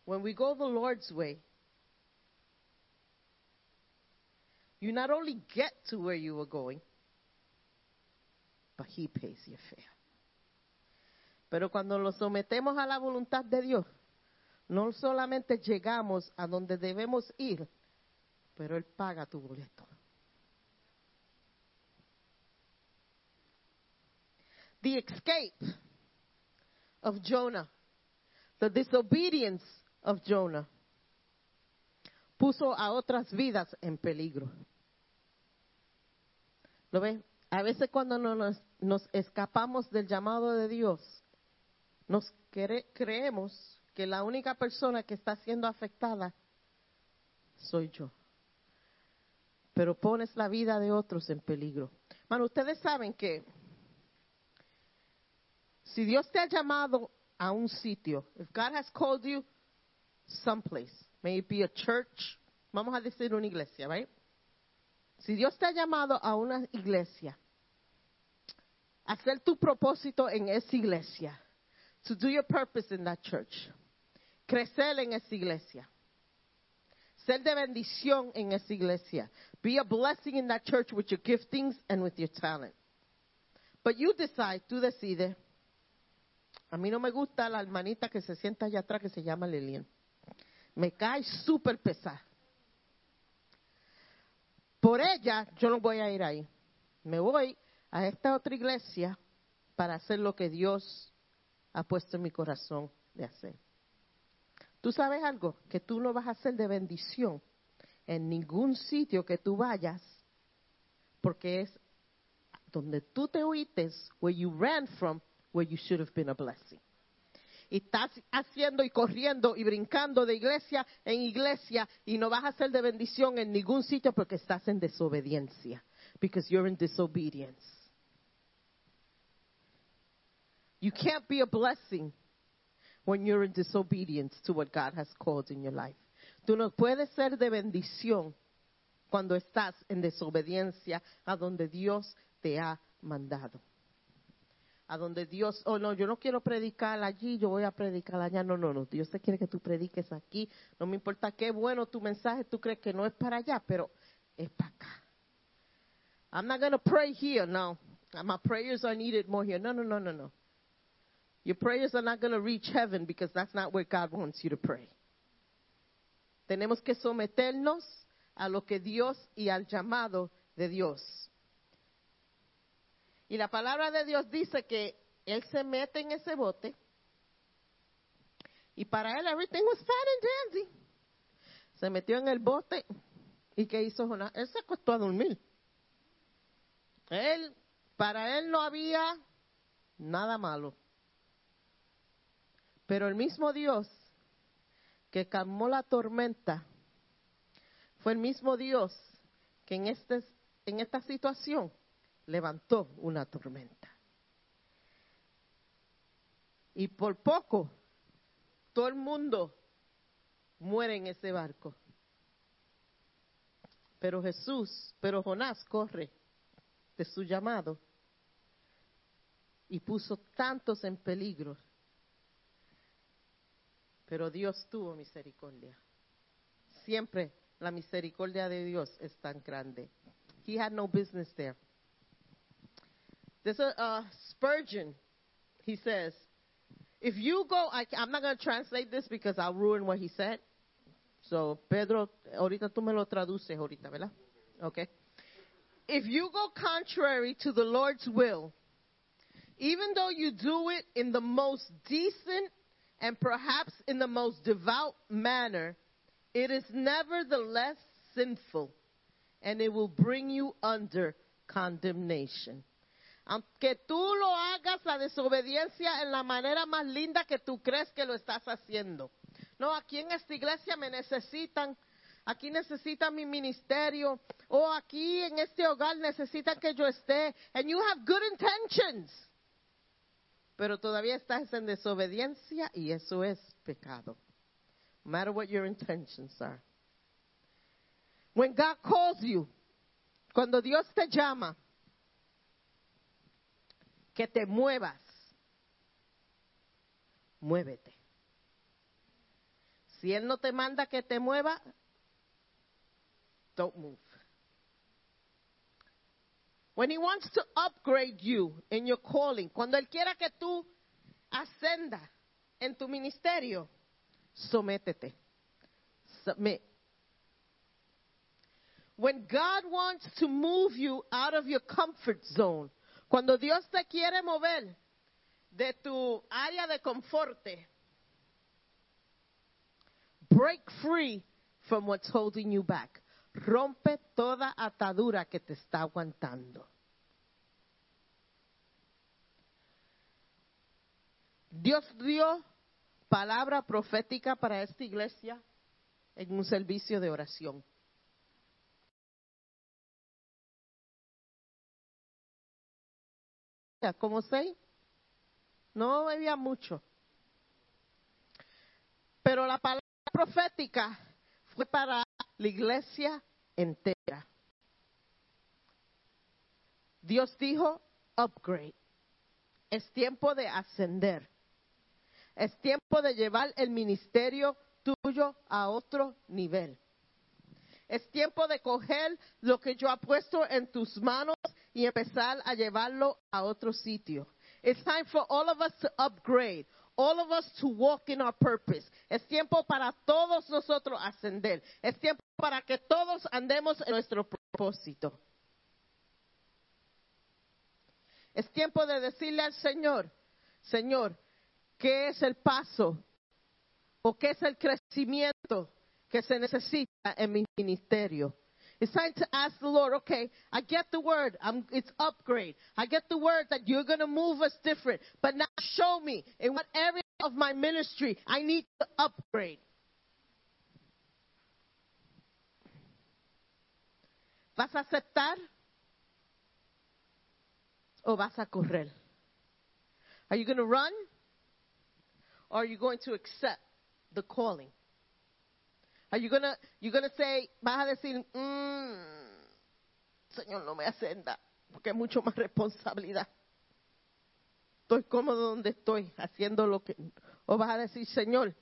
when we go the Lord's way, you not only get to where you were going, but He pays your fare. Pero cuando lo sometemos a la voluntad de Dios, no solamente llegamos a donde debemos ir, pero Él paga tu boleto. The escape of Jonah, the disobedience of Jonah, puso a otras vidas en peligro. ¿Lo ven? A veces cuando no nos, nos escapamos del llamado de Dios, nos cre- creemos que la única persona que está siendo afectada soy yo. Pero pones la vida de otros en peligro. Mano, ustedes saben que si Dios te ha llamado a un sitio, if God has called you someplace, may it be a church, vamos a decir una iglesia, right? Si Dios te ha llamado a una iglesia, hacer tu propósito en esa iglesia, to do your purpose in that church, crecer en esa iglesia, ser de bendición en esa iglesia, be a blessing in that church with your giftings and with your talent. But you decide, tú decides, a mí no me gusta la hermanita que se sienta allá atrás que se llama Lilian. Me cae súper pesada. Por ella, yo no voy a ir ahí. Me voy a esta otra iglesia para hacer lo que Dios ha puesto en mi corazón de hacer. Tú sabes algo, que tú no vas a ser de bendición en ningún sitio que tú vayas, porque es donde tú te huites, where you ran from, where you should have been a blessing. Y estás haciendo y corriendo y brincando de iglesia en iglesia y no vas a ser de bendición en ningún sitio porque estás en desobediencia. Because you're in disobedience. You can't be a blessing when you're in disobedience to what God has called in your life. Tú no puedes ser de bendición cuando estás en desobediencia a donde Dios te ha mandado. a donde Dios, oh no, yo no quiero predicar allí, yo voy a predicar allá. No, no, no, Dios te quiere que tú prediques aquí. No me importa qué bueno tu mensaje, tú crees que no es para allá, pero es para acá. I'm not going to pray here, no. My prayers are needed more here. No, no, no, no, no. Your prayers are not going to reach heaven because that's not where God wants you to pray. Tenemos que someternos a lo que Dios y al llamado de Dios. Y la palabra de Dios dice que él se mete en ese bote y para él everything was fat and dandy. Se metió en el bote y ¿qué hizo Jonás? Él se acostó a dormir. Él, para él no había nada malo. Pero el mismo Dios que calmó la tormenta fue el mismo Dios que en, este, en esta situación levantó una tormenta. Y por poco todo el mundo muere en ese barco. Pero Jesús, pero Jonás corre de su llamado y puso tantos en peligro. Pero Dios tuvo misericordia. Siempre la misericordia de Dios es tan grande. He had no business there. There's a uh, Spurgeon. He says, if you go, I, I'm not going to translate this because I'll ruin what he said. So, Pedro, ahorita tú me lo traduces ahorita, ¿verdad? Okay. If you go contrary to the Lord's will, even though you do it in the most decent and perhaps in the most devout manner, it is nevertheless sinful and it will bring you under condemnation. Aunque tú lo hagas la desobediencia en la manera más linda que tú crees que lo estás haciendo. No, aquí en esta iglesia me necesitan, aquí necesitan mi ministerio, o aquí en este hogar necesitan que yo esté. And you have good intentions. Pero todavía estás en desobediencia y eso es pecado. No matter what your intentions are. When God calls you, cuando Dios te llama, que te muevas, muévete. Si Él no te manda que te mueva, don't move. When He wants to upgrade you in your calling, cuando Él quiera que tú ascenda en tu ministerio, sométete. Submit. When God wants to move you out of your comfort zone, cuando Dios te quiere mover de tu área de conforte, break free from what's holding you back. Rompe toda atadura que te está aguantando. Dios dio palabra profética para esta iglesia en un servicio de oración. como seis. No bebía mucho. Pero la palabra profética fue para la iglesia entera. Dios dijo, upgrade. Es tiempo de ascender. Es tiempo de llevar el ministerio tuyo a otro nivel. Es tiempo de coger lo que yo he puesto en tus manos y empezar a llevarlo a otro sitio. It's time for all of us to upgrade, all of us to walk in our purpose. Es tiempo para todos nosotros ascender. Es tiempo para que todos andemos en nuestro propósito. Es tiempo de decirle al Señor, Señor, ¿qué es el paso o qué es el crecimiento que se necesita en mi ministerio? It's time to ask the Lord, okay, I get the word. I'm, it's upgrade. I get the word that you're going to move us different. But now show me in what area of my ministry I need to upgrade. ¿Vas a aceptar o vas a correr? Are you going to run or are you going to accept the calling? Are you gonna, gonna say, vas a decir, mm, Señor, no me ascenda, porque es mucho más responsabilidad. estoy cómodo donde estoy, haciendo lo que... O vas a decir, Señor,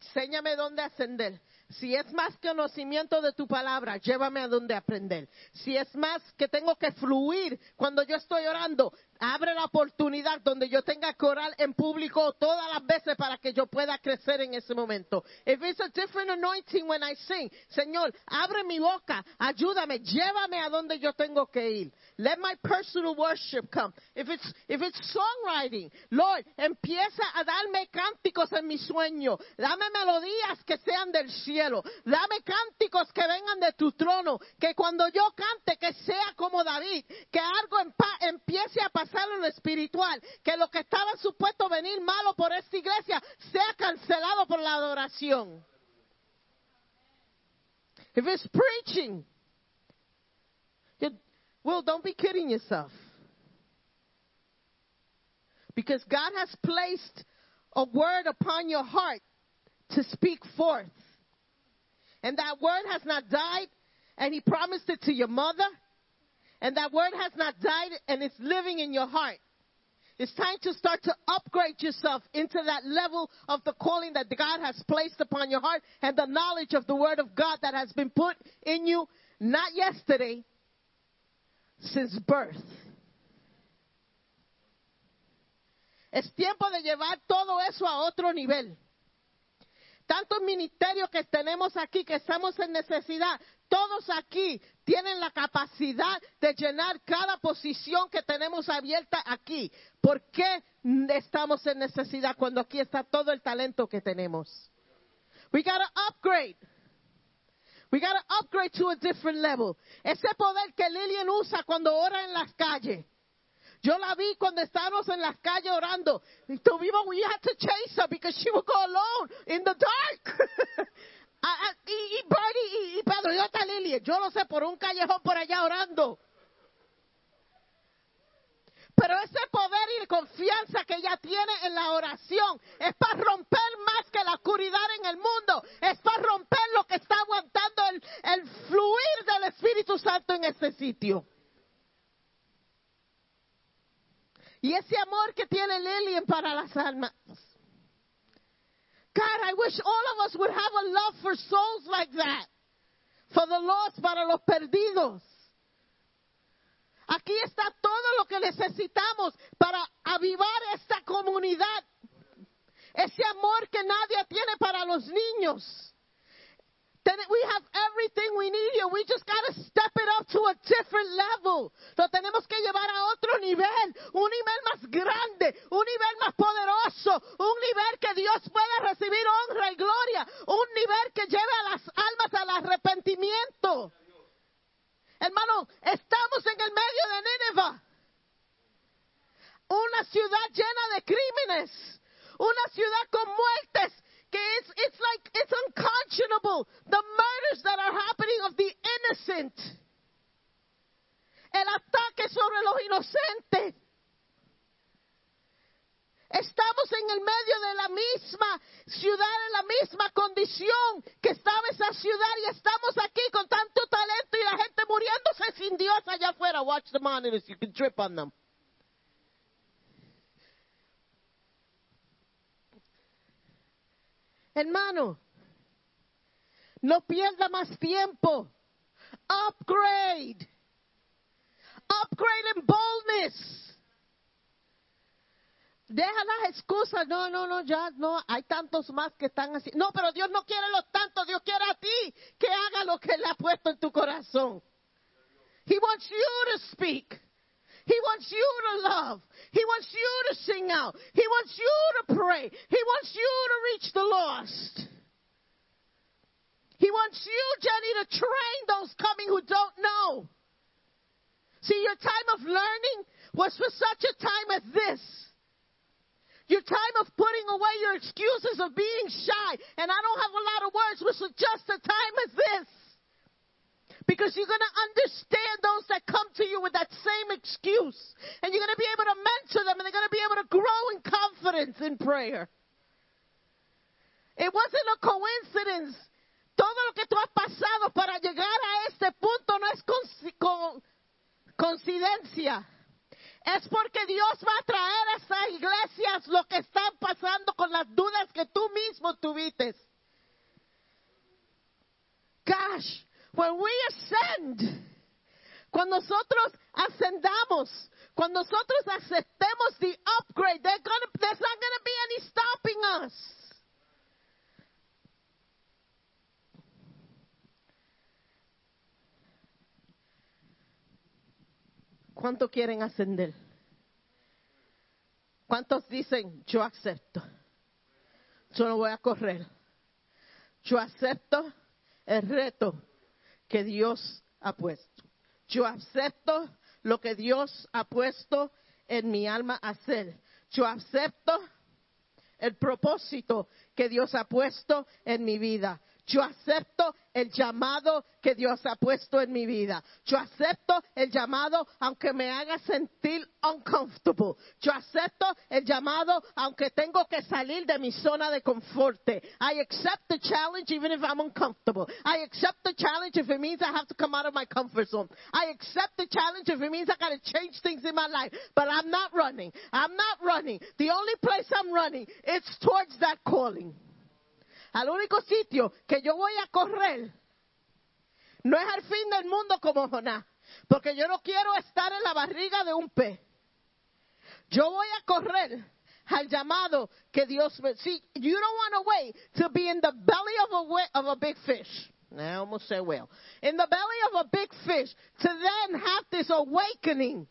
enséñame dónde ascender. Si es más conocimiento de tu palabra, llévame a donde aprender. Si es más que tengo que fluir cuando yo estoy orando, abre la oportunidad donde yo tenga que orar en público todas las veces para que yo pueda crecer en ese momento. If it's a different anointing when I sing, Señor, abre mi boca, ayúdame, llévame a donde yo tengo que ir. Let my personal worship come. If it's, if it's songwriting, Lord, empieza a darme cánticos en mi sueño. Dame melodías que sean del cielo. Dame cánticos que vengan de tu trono. Que cuando yo cante, que sea como David. Que algo empiece a pasar en lo espiritual. Que lo que estaba supuesto venir malo por esta iglesia sea cancelado por la adoración. If it's preaching, well, don't be kidding yourself. Because God has placed a word upon your heart to speak forth. And that word has not died, and He promised it to your mother. And that word has not died, and it's living in your heart. It's time to start to upgrade yourself into that level of the calling that God has placed upon your heart and the knowledge of the Word of God that has been put in you, not yesterday, since birth. Es tiempo de llevar todo eso a otro nivel. Tantos ministerios que tenemos aquí, que estamos en necesidad, todos aquí tienen la capacidad de llenar cada posición que tenemos abierta aquí. ¿Por qué estamos en necesidad cuando aquí está todo el talento que tenemos? We gotta upgrade. We gotta upgrade to a different level. Ese poder que Lillian usa cuando ora en las calles. Yo la vi cuando estábamos en las calles orando. Tuvimos, we had to chase her because she would go alone in the dark. Ah, ah, y, y Bernie y, y Pedro, yo está Lily, yo lo sé, por un callejón por allá orando. Pero ese poder y confianza que ella tiene en la oración es para romper más que la oscuridad en el mundo. Es para romper lo que está aguantando el, el fluir del Espíritu Santo en este sitio. Y ese amor que tiene Lillian para las almas. God, I wish all of us would have a love for souls like that. For the lost, para los perdidos. Aquí está todo lo que necesitamos para avivar esta comunidad. Ese amor que nadie tiene para los niños. Then we have everything we need here. We just got to step it up to a different level. Lo tenemos que llevar a otro nivel, un nivel más grande, un nivel más poderoso, un nivel que Dios pueda recibir honra y gloria, un nivel que lleve a las almas al arrepentimiento. Hermano, estamos en el medio de Nínive, una ciudad llena de crímenes, una ciudad con muertes it's, it's like it's unconscionable the murders that are happening of the innocent. El ataque sobre los inocentes. Estamos en el medio de la misma ciudad en la misma condición que estaba esa ciudad y estamos aquí con tanto talento y la gente muriéndose sin Dios allá afuera. Watch the monitors you can trip on them Hermano, no pierda más tiempo. Upgrade. Upgrade in boldness. Deja las excusas. No, no, no, ya no. Hay tantos más que están así. No, pero Dios no quiere los tantos. Dios quiere a ti que haga lo que Él ha puesto en tu corazón. He wants you to speak. He wants you to love. He wants you to sing out. He wants you to pray. He wants you to reach the lost. He wants you, Jenny, to train those coming who don't know. See, your time of learning was for such a time as this. Your time of putting away your excuses of being shy, and I don't have a lot of words, was for just a time as this. Because you're going to understand those that come to you with that same excuse. And you're going to be able to mentor them and they're going to be able to grow in confidence in prayer. It wasn't a coincidence. Todo lo que tú has pasado para llegar a este punto no es con, coincidencia. Es porque Dios va a traer a estas iglesias lo que están pasando con las dudas que tú mismo tuviste. Gosh, When we ascend, cuando nosotros ascendamos, cuando nosotros aceptemos the upgrade, they're gonna, there's not going to be any stopping us. ¿Cuánto quieren ascender? ¿Cuántos dicen, yo acepto? Yo no voy a correr. Yo acepto el reto que Dios ha puesto. Yo acepto lo que Dios ha puesto en mi alma hacer. Yo acepto el propósito que Dios ha puesto en mi vida. Yo acepto el llamado que Dios ha puesto en mi vida. Yo acepto el llamado aunque me haga sentir uncomfortable. Yo acepto el llamado aunque tengo que salir de mi zona de confort. I accept the challenge even if I'm uncomfortable. I accept the challenge if it means I have to come out of my comfort zone. I accept the challenge if it means I got to change things in my life. But I'm not running. I'm not running. The only place I'm running is towards that calling. Al único sitio que yo voy a correr no es al fin del mundo como Jonás, porque yo no quiero estar en la barriga de un pez. Yo voy a correr al llamado que Dios me. See, you don't want to wait to be in the belly of a of a big fish. I almost say whale. In the belly of a big fish to then have this awakening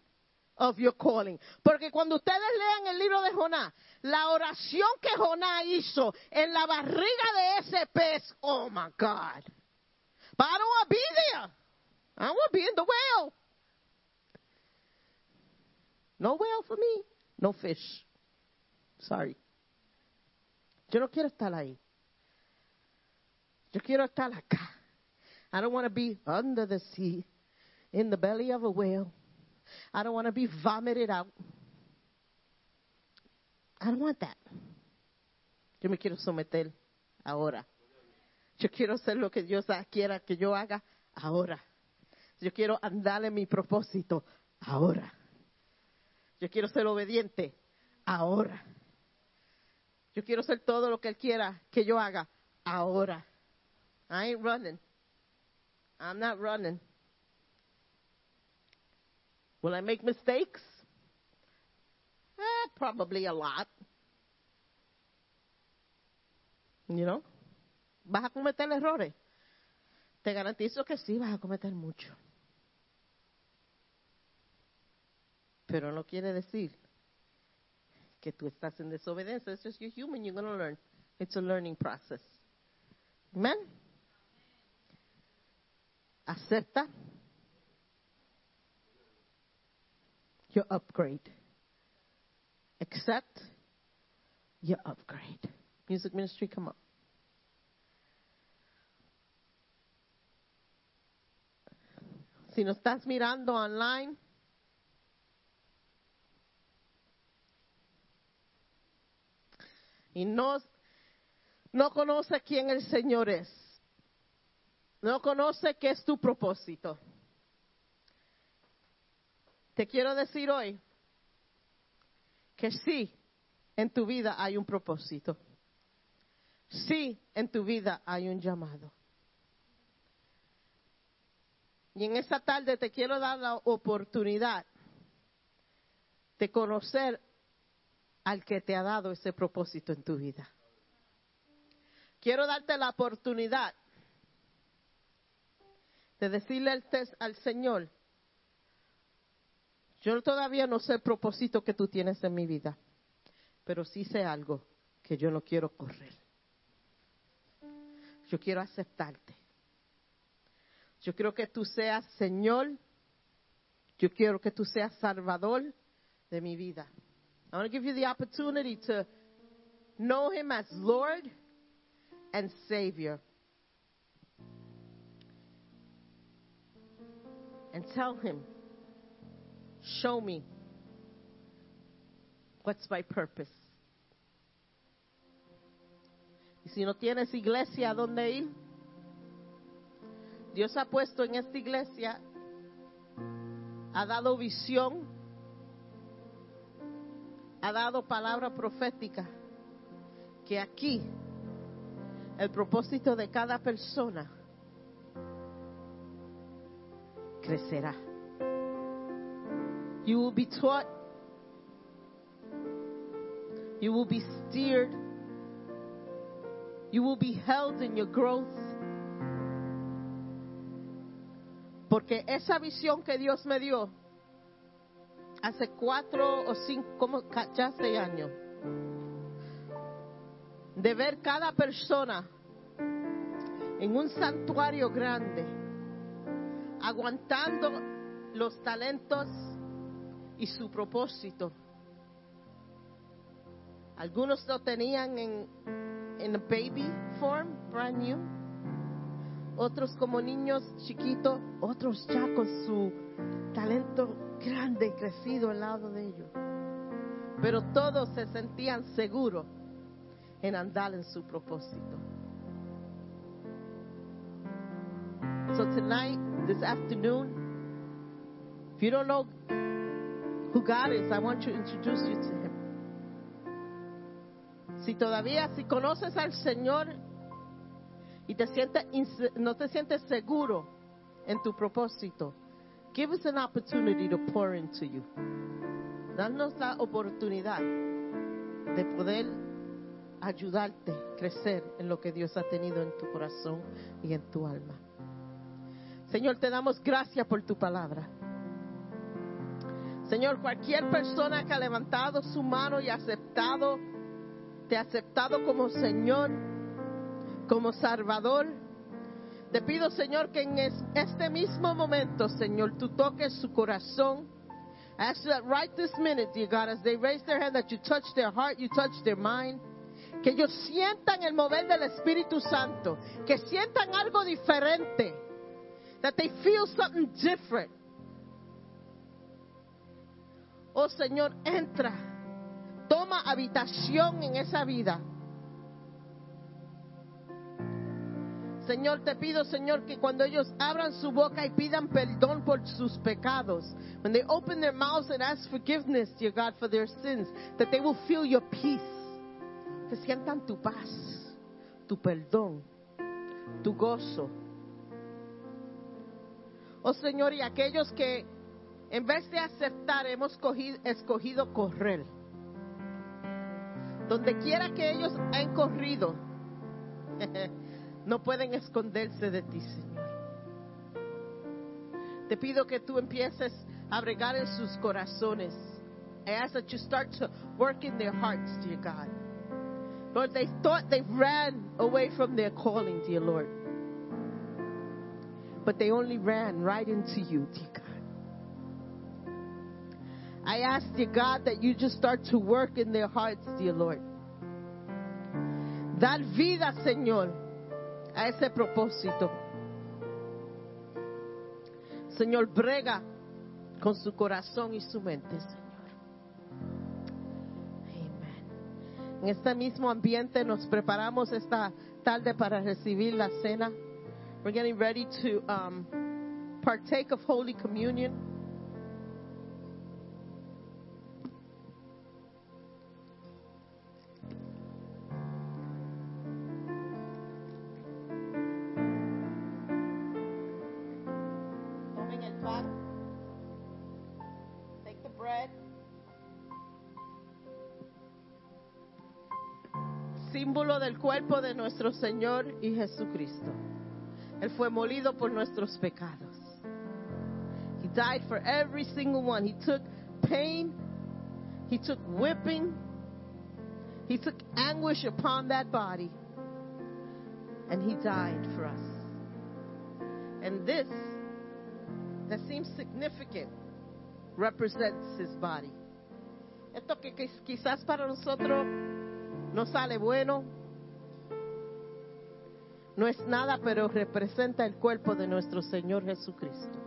of your calling. Porque cuando ustedes lean el libro de Jonás, la oración que Jonás hizo en la barriga de ese pez, oh my God. But I don't want be there. I want to be in the whale. No whale for me. No fish. Sorry. Yo no quiero estar ahí. Yo quiero estar acá. I don't want to be under the sea, in the belly of a whale. I don't want to be vomited out. I don't want that. Yo me quiero someter ahora. Yo quiero hacer lo que Dios quiera que yo haga ahora. Yo quiero andar en mi propósito ahora. Yo quiero ser obediente ahora. Yo quiero hacer todo lo que Él quiera que yo haga ahora. I ain't running. I'm not running. Will I make mistakes? Eh, probably a lot. You know? ¿Vas a cometer errores? Te garantizo que sí vas a cometer mucho. Pero no quiere decir que tú estás en desobediencia. It's just you're human, you're going to learn. It's a learning process. Amen? Acepta your upgrade. Accept your upgrade. Music ministry, come on. Si nos estás mirando online, y no, no conoce quién el Señor es, no conoce qué es tu propósito. Te quiero decir hoy que sí, en tu vida hay un propósito. Sí, en tu vida hay un llamado. Y en esta tarde te quiero dar la oportunidad de conocer al que te ha dado ese propósito en tu vida. Quiero darte la oportunidad de decirle al, al Señor, yo todavía no sé el propósito que tú tienes en mi vida, pero sí sé algo que yo no quiero correr. Yo quiero aceptarte. Yo quiero que tú seas Señor. Yo quiero que tú seas Salvador de mi vida. I want to give you the opportunity to know Him as Lord and Savior. And tell Him, show me what's my purpose. Y si no tienes iglesia a dónde ir, Dios ha puesto en esta iglesia, ha dado visión, ha dado palabra profética, que aquí el propósito de cada persona crecerá. You will be taught You will be steered. You will be held in your growth. Porque esa visión que Dios me dio hace cuatro o cinco, como ya seis años, de ver cada persona en un santuario grande, aguantando los talentos y su propósito. Algunos lo tenían en, en baby form, brand new. Otros como niños chiquitos, otros ya con su talento grande crecido al lado de ellos. Pero todos se sentían seguros en andar en su propósito. So tonight, this afternoon, if you don't know who God is, I want to introduce you to Him. Si todavía, si conoces al Señor y te sientes, no te sientes seguro en tu propósito, give us an opportunity to pour into you. Danos la oportunidad de poder ayudarte a crecer en lo que Dios ha tenido en tu corazón y en tu alma. Señor, te damos gracias por tu palabra. Señor, cualquier persona que ha levantado su mano y aceptado, te ha aceptado como Señor, como Salvador, te pido, Señor, que en es- este mismo momento, Señor, tú toques su corazón. I ask you that right this minute, dear God, as they raise their hand, that you touch their heart, you touch their mind. Que ellos sientan el mover del Espíritu Santo, que sientan algo diferente, that they feel something different. Oh Señor, entra, toma habitación en esa vida. Señor, te pido, Señor, que cuando ellos abran su boca y pidan perdón por sus pecados, when they open their mouths and ask forgiveness, dear God, for their sins, that they will feel your peace. Que sientan tu paz, tu perdón, tu gozo. Oh Señor, y aquellos que en vez de aceptar hemos cogido- escogido correr. Donde quiera que ellos han corrido, no pueden esconderse de ti, Señor. Te pido que tú empieces a bregar en sus corazones. I ask that you start to work in their hearts, dear God. Lord, they thought they ran away from their calling, dear Lord. But they only ran right into you, dear. I ask, dear God, that you just start to work in their hearts, dear Lord. Dar vida, Señor, a ese propósito. Señor, brega con su corazón y su mente, Señor. Amen. En este mismo ambiente nos preparamos esta tarde para recibir la cena. We're getting ready to um, partake of Holy Communion. Cuerpo de nuestro Señor y Jesucristo. Él fue molido por nuestros pecados. He died for every single one. He took pain. He took whipping. He took anguish upon that body. And he died for us. And this that seems significant represents his body. Esto que quizás para nosotros no sale bueno, no es nada, pero representa el cuerpo de nuestro Señor Jesucristo.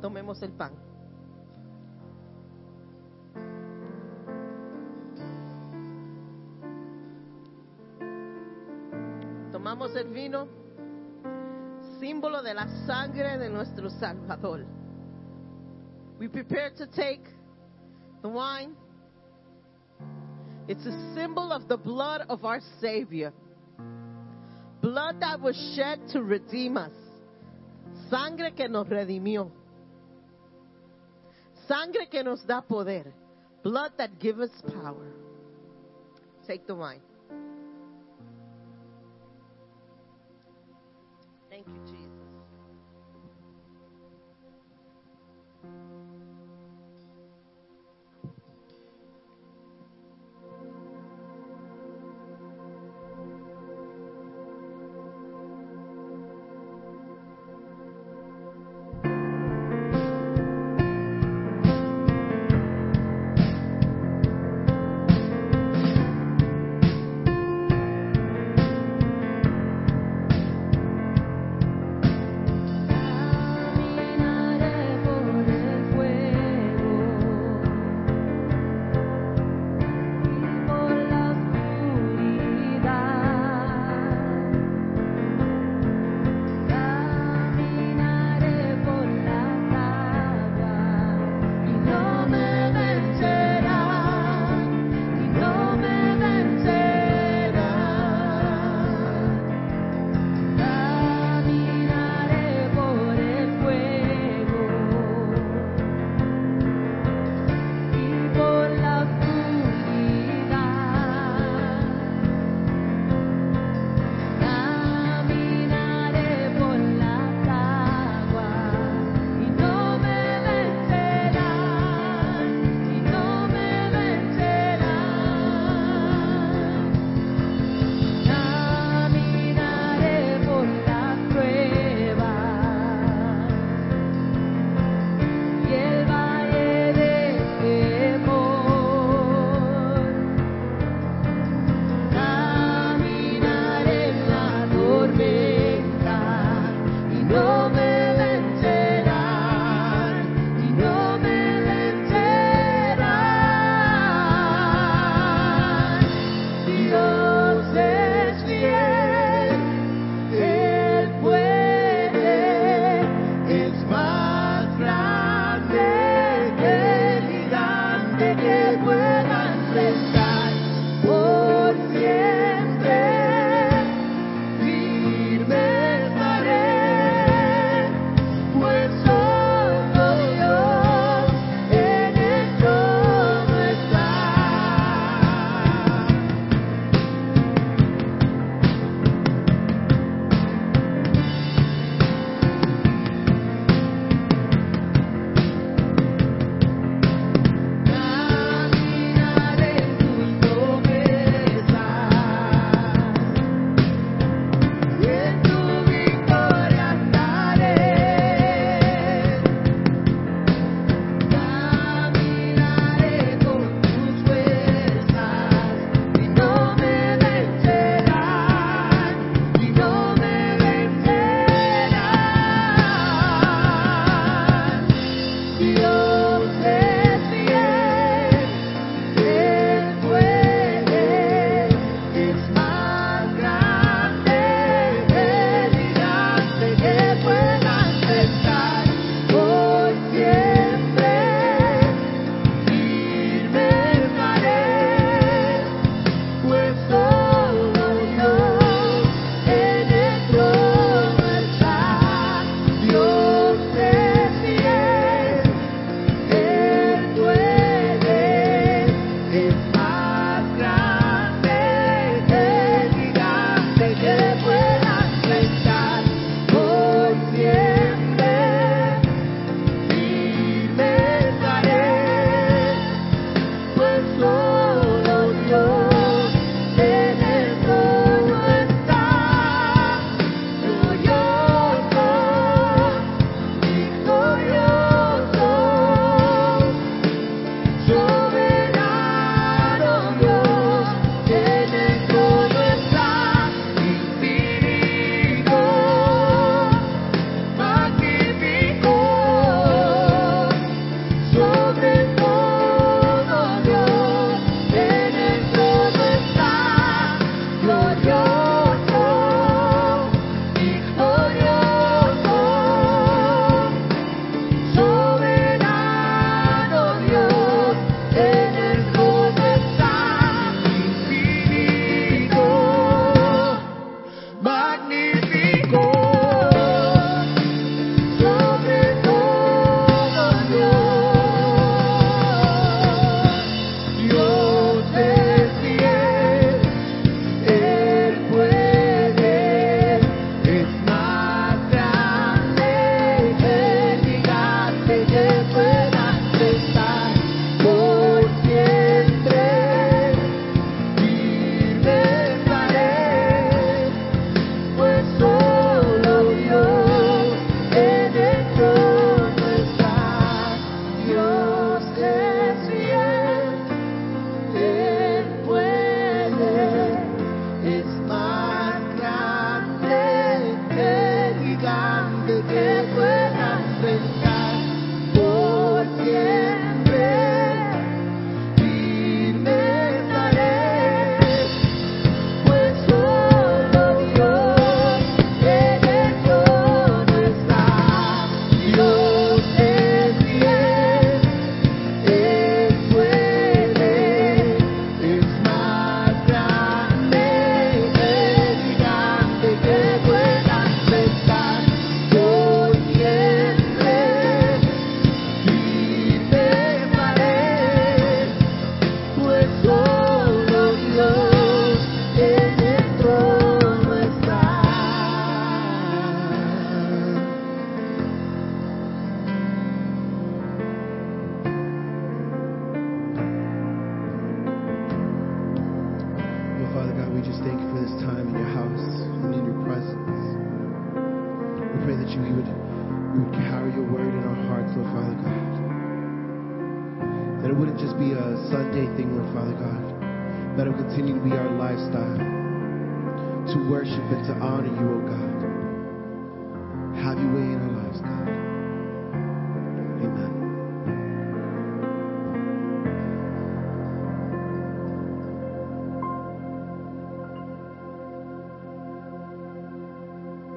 Tomemos el pan. Tomamos el vino símbolo de la sangre de nuestro Salvador. We prepare to take the wine. It's a symbol of the blood of our Savior. Blood that was shed to redeem us. Sangre que nos redimió. Sangre que nos da poder. blood that giveth power. Take the wine. Thank you, Jesus.